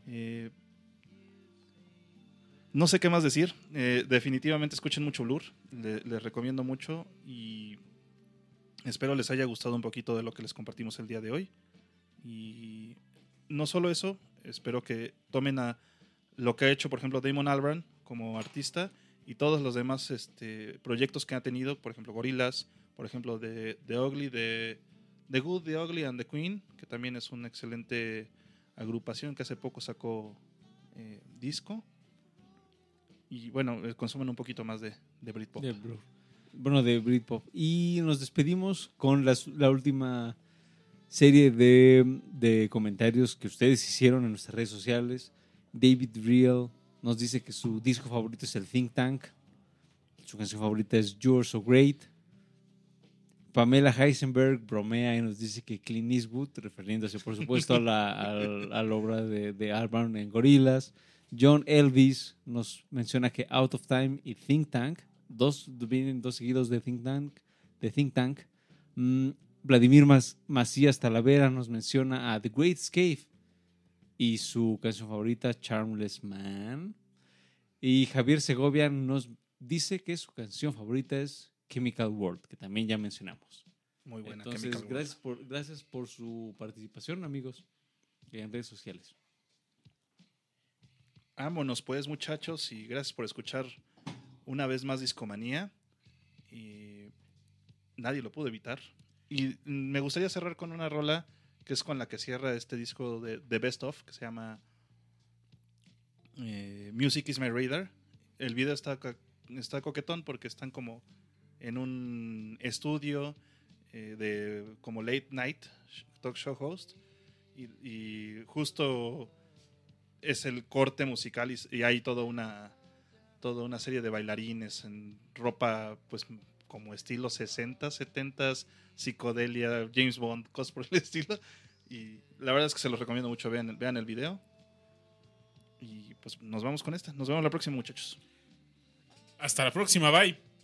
Eh, no sé qué más decir. Eh, definitivamente escuchen mucho Blur. Le- les recomiendo mucho y espero les haya gustado un poquito de lo que les compartimos el día de hoy. Y no solo eso, espero que tomen a lo que ha hecho, por ejemplo, Damon Albarn como artista y todos los demás este, proyectos que ha tenido, por ejemplo, Gorillaz, por ejemplo, de, de Ugly, de The Good, The Ugly and The Queen, que también es una excelente agrupación que hace poco sacó eh, disco. Y bueno, eh, consumen un poquito más de, de Britpop. Bueno, de Britpop. Y nos despedimos con la última serie de, de comentarios que ustedes hicieron en nuestras redes sociales. David Real nos dice que su disco favorito es el Think Tank. Su canción favorita es You're So Great. Pamela Heisenberg bromea y nos dice que Clint Eastwood, refiriéndose por supuesto a la, al- a la obra de, de Albarn en Gorillaz. John Elvis nos menciona que Out of Time y Think Tank, dos vienen dos seguidos de Think Tank, de Think Tank. Mm, Vladimir Macías Talavera nos menciona a The Great Escape y su canción favorita Charmless Man. Y Javier Segovia nos dice que su canción favorita es Chemical World, que también ya mencionamos. Muy buena. Entonces, Chemical World. gracias por, gracias por su participación, amigos, en redes sociales. Vámonos pues muchachos y gracias por escuchar una vez más Discomanía. Y nadie lo pudo evitar. Y me gustaría cerrar con una rola que es con la que cierra este disco de, de Best Of, que se llama eh, Music is My Radar. El video está, está coquetón porque están como en un estudio eh, de como late night talk show host. Y, y justo es el corte musical y, y hay toda una toda una serie de bailarines en ropa pues como estilo 60, 70, psicodelia, James Bond, *laughs* cosas por el estilo. Y la verdad es que se los recomiendo mucho, vean, vean el video. Y pues nos vamos con esta. Nos vemos la próxima, muchachos. Hasta la próxima, bye.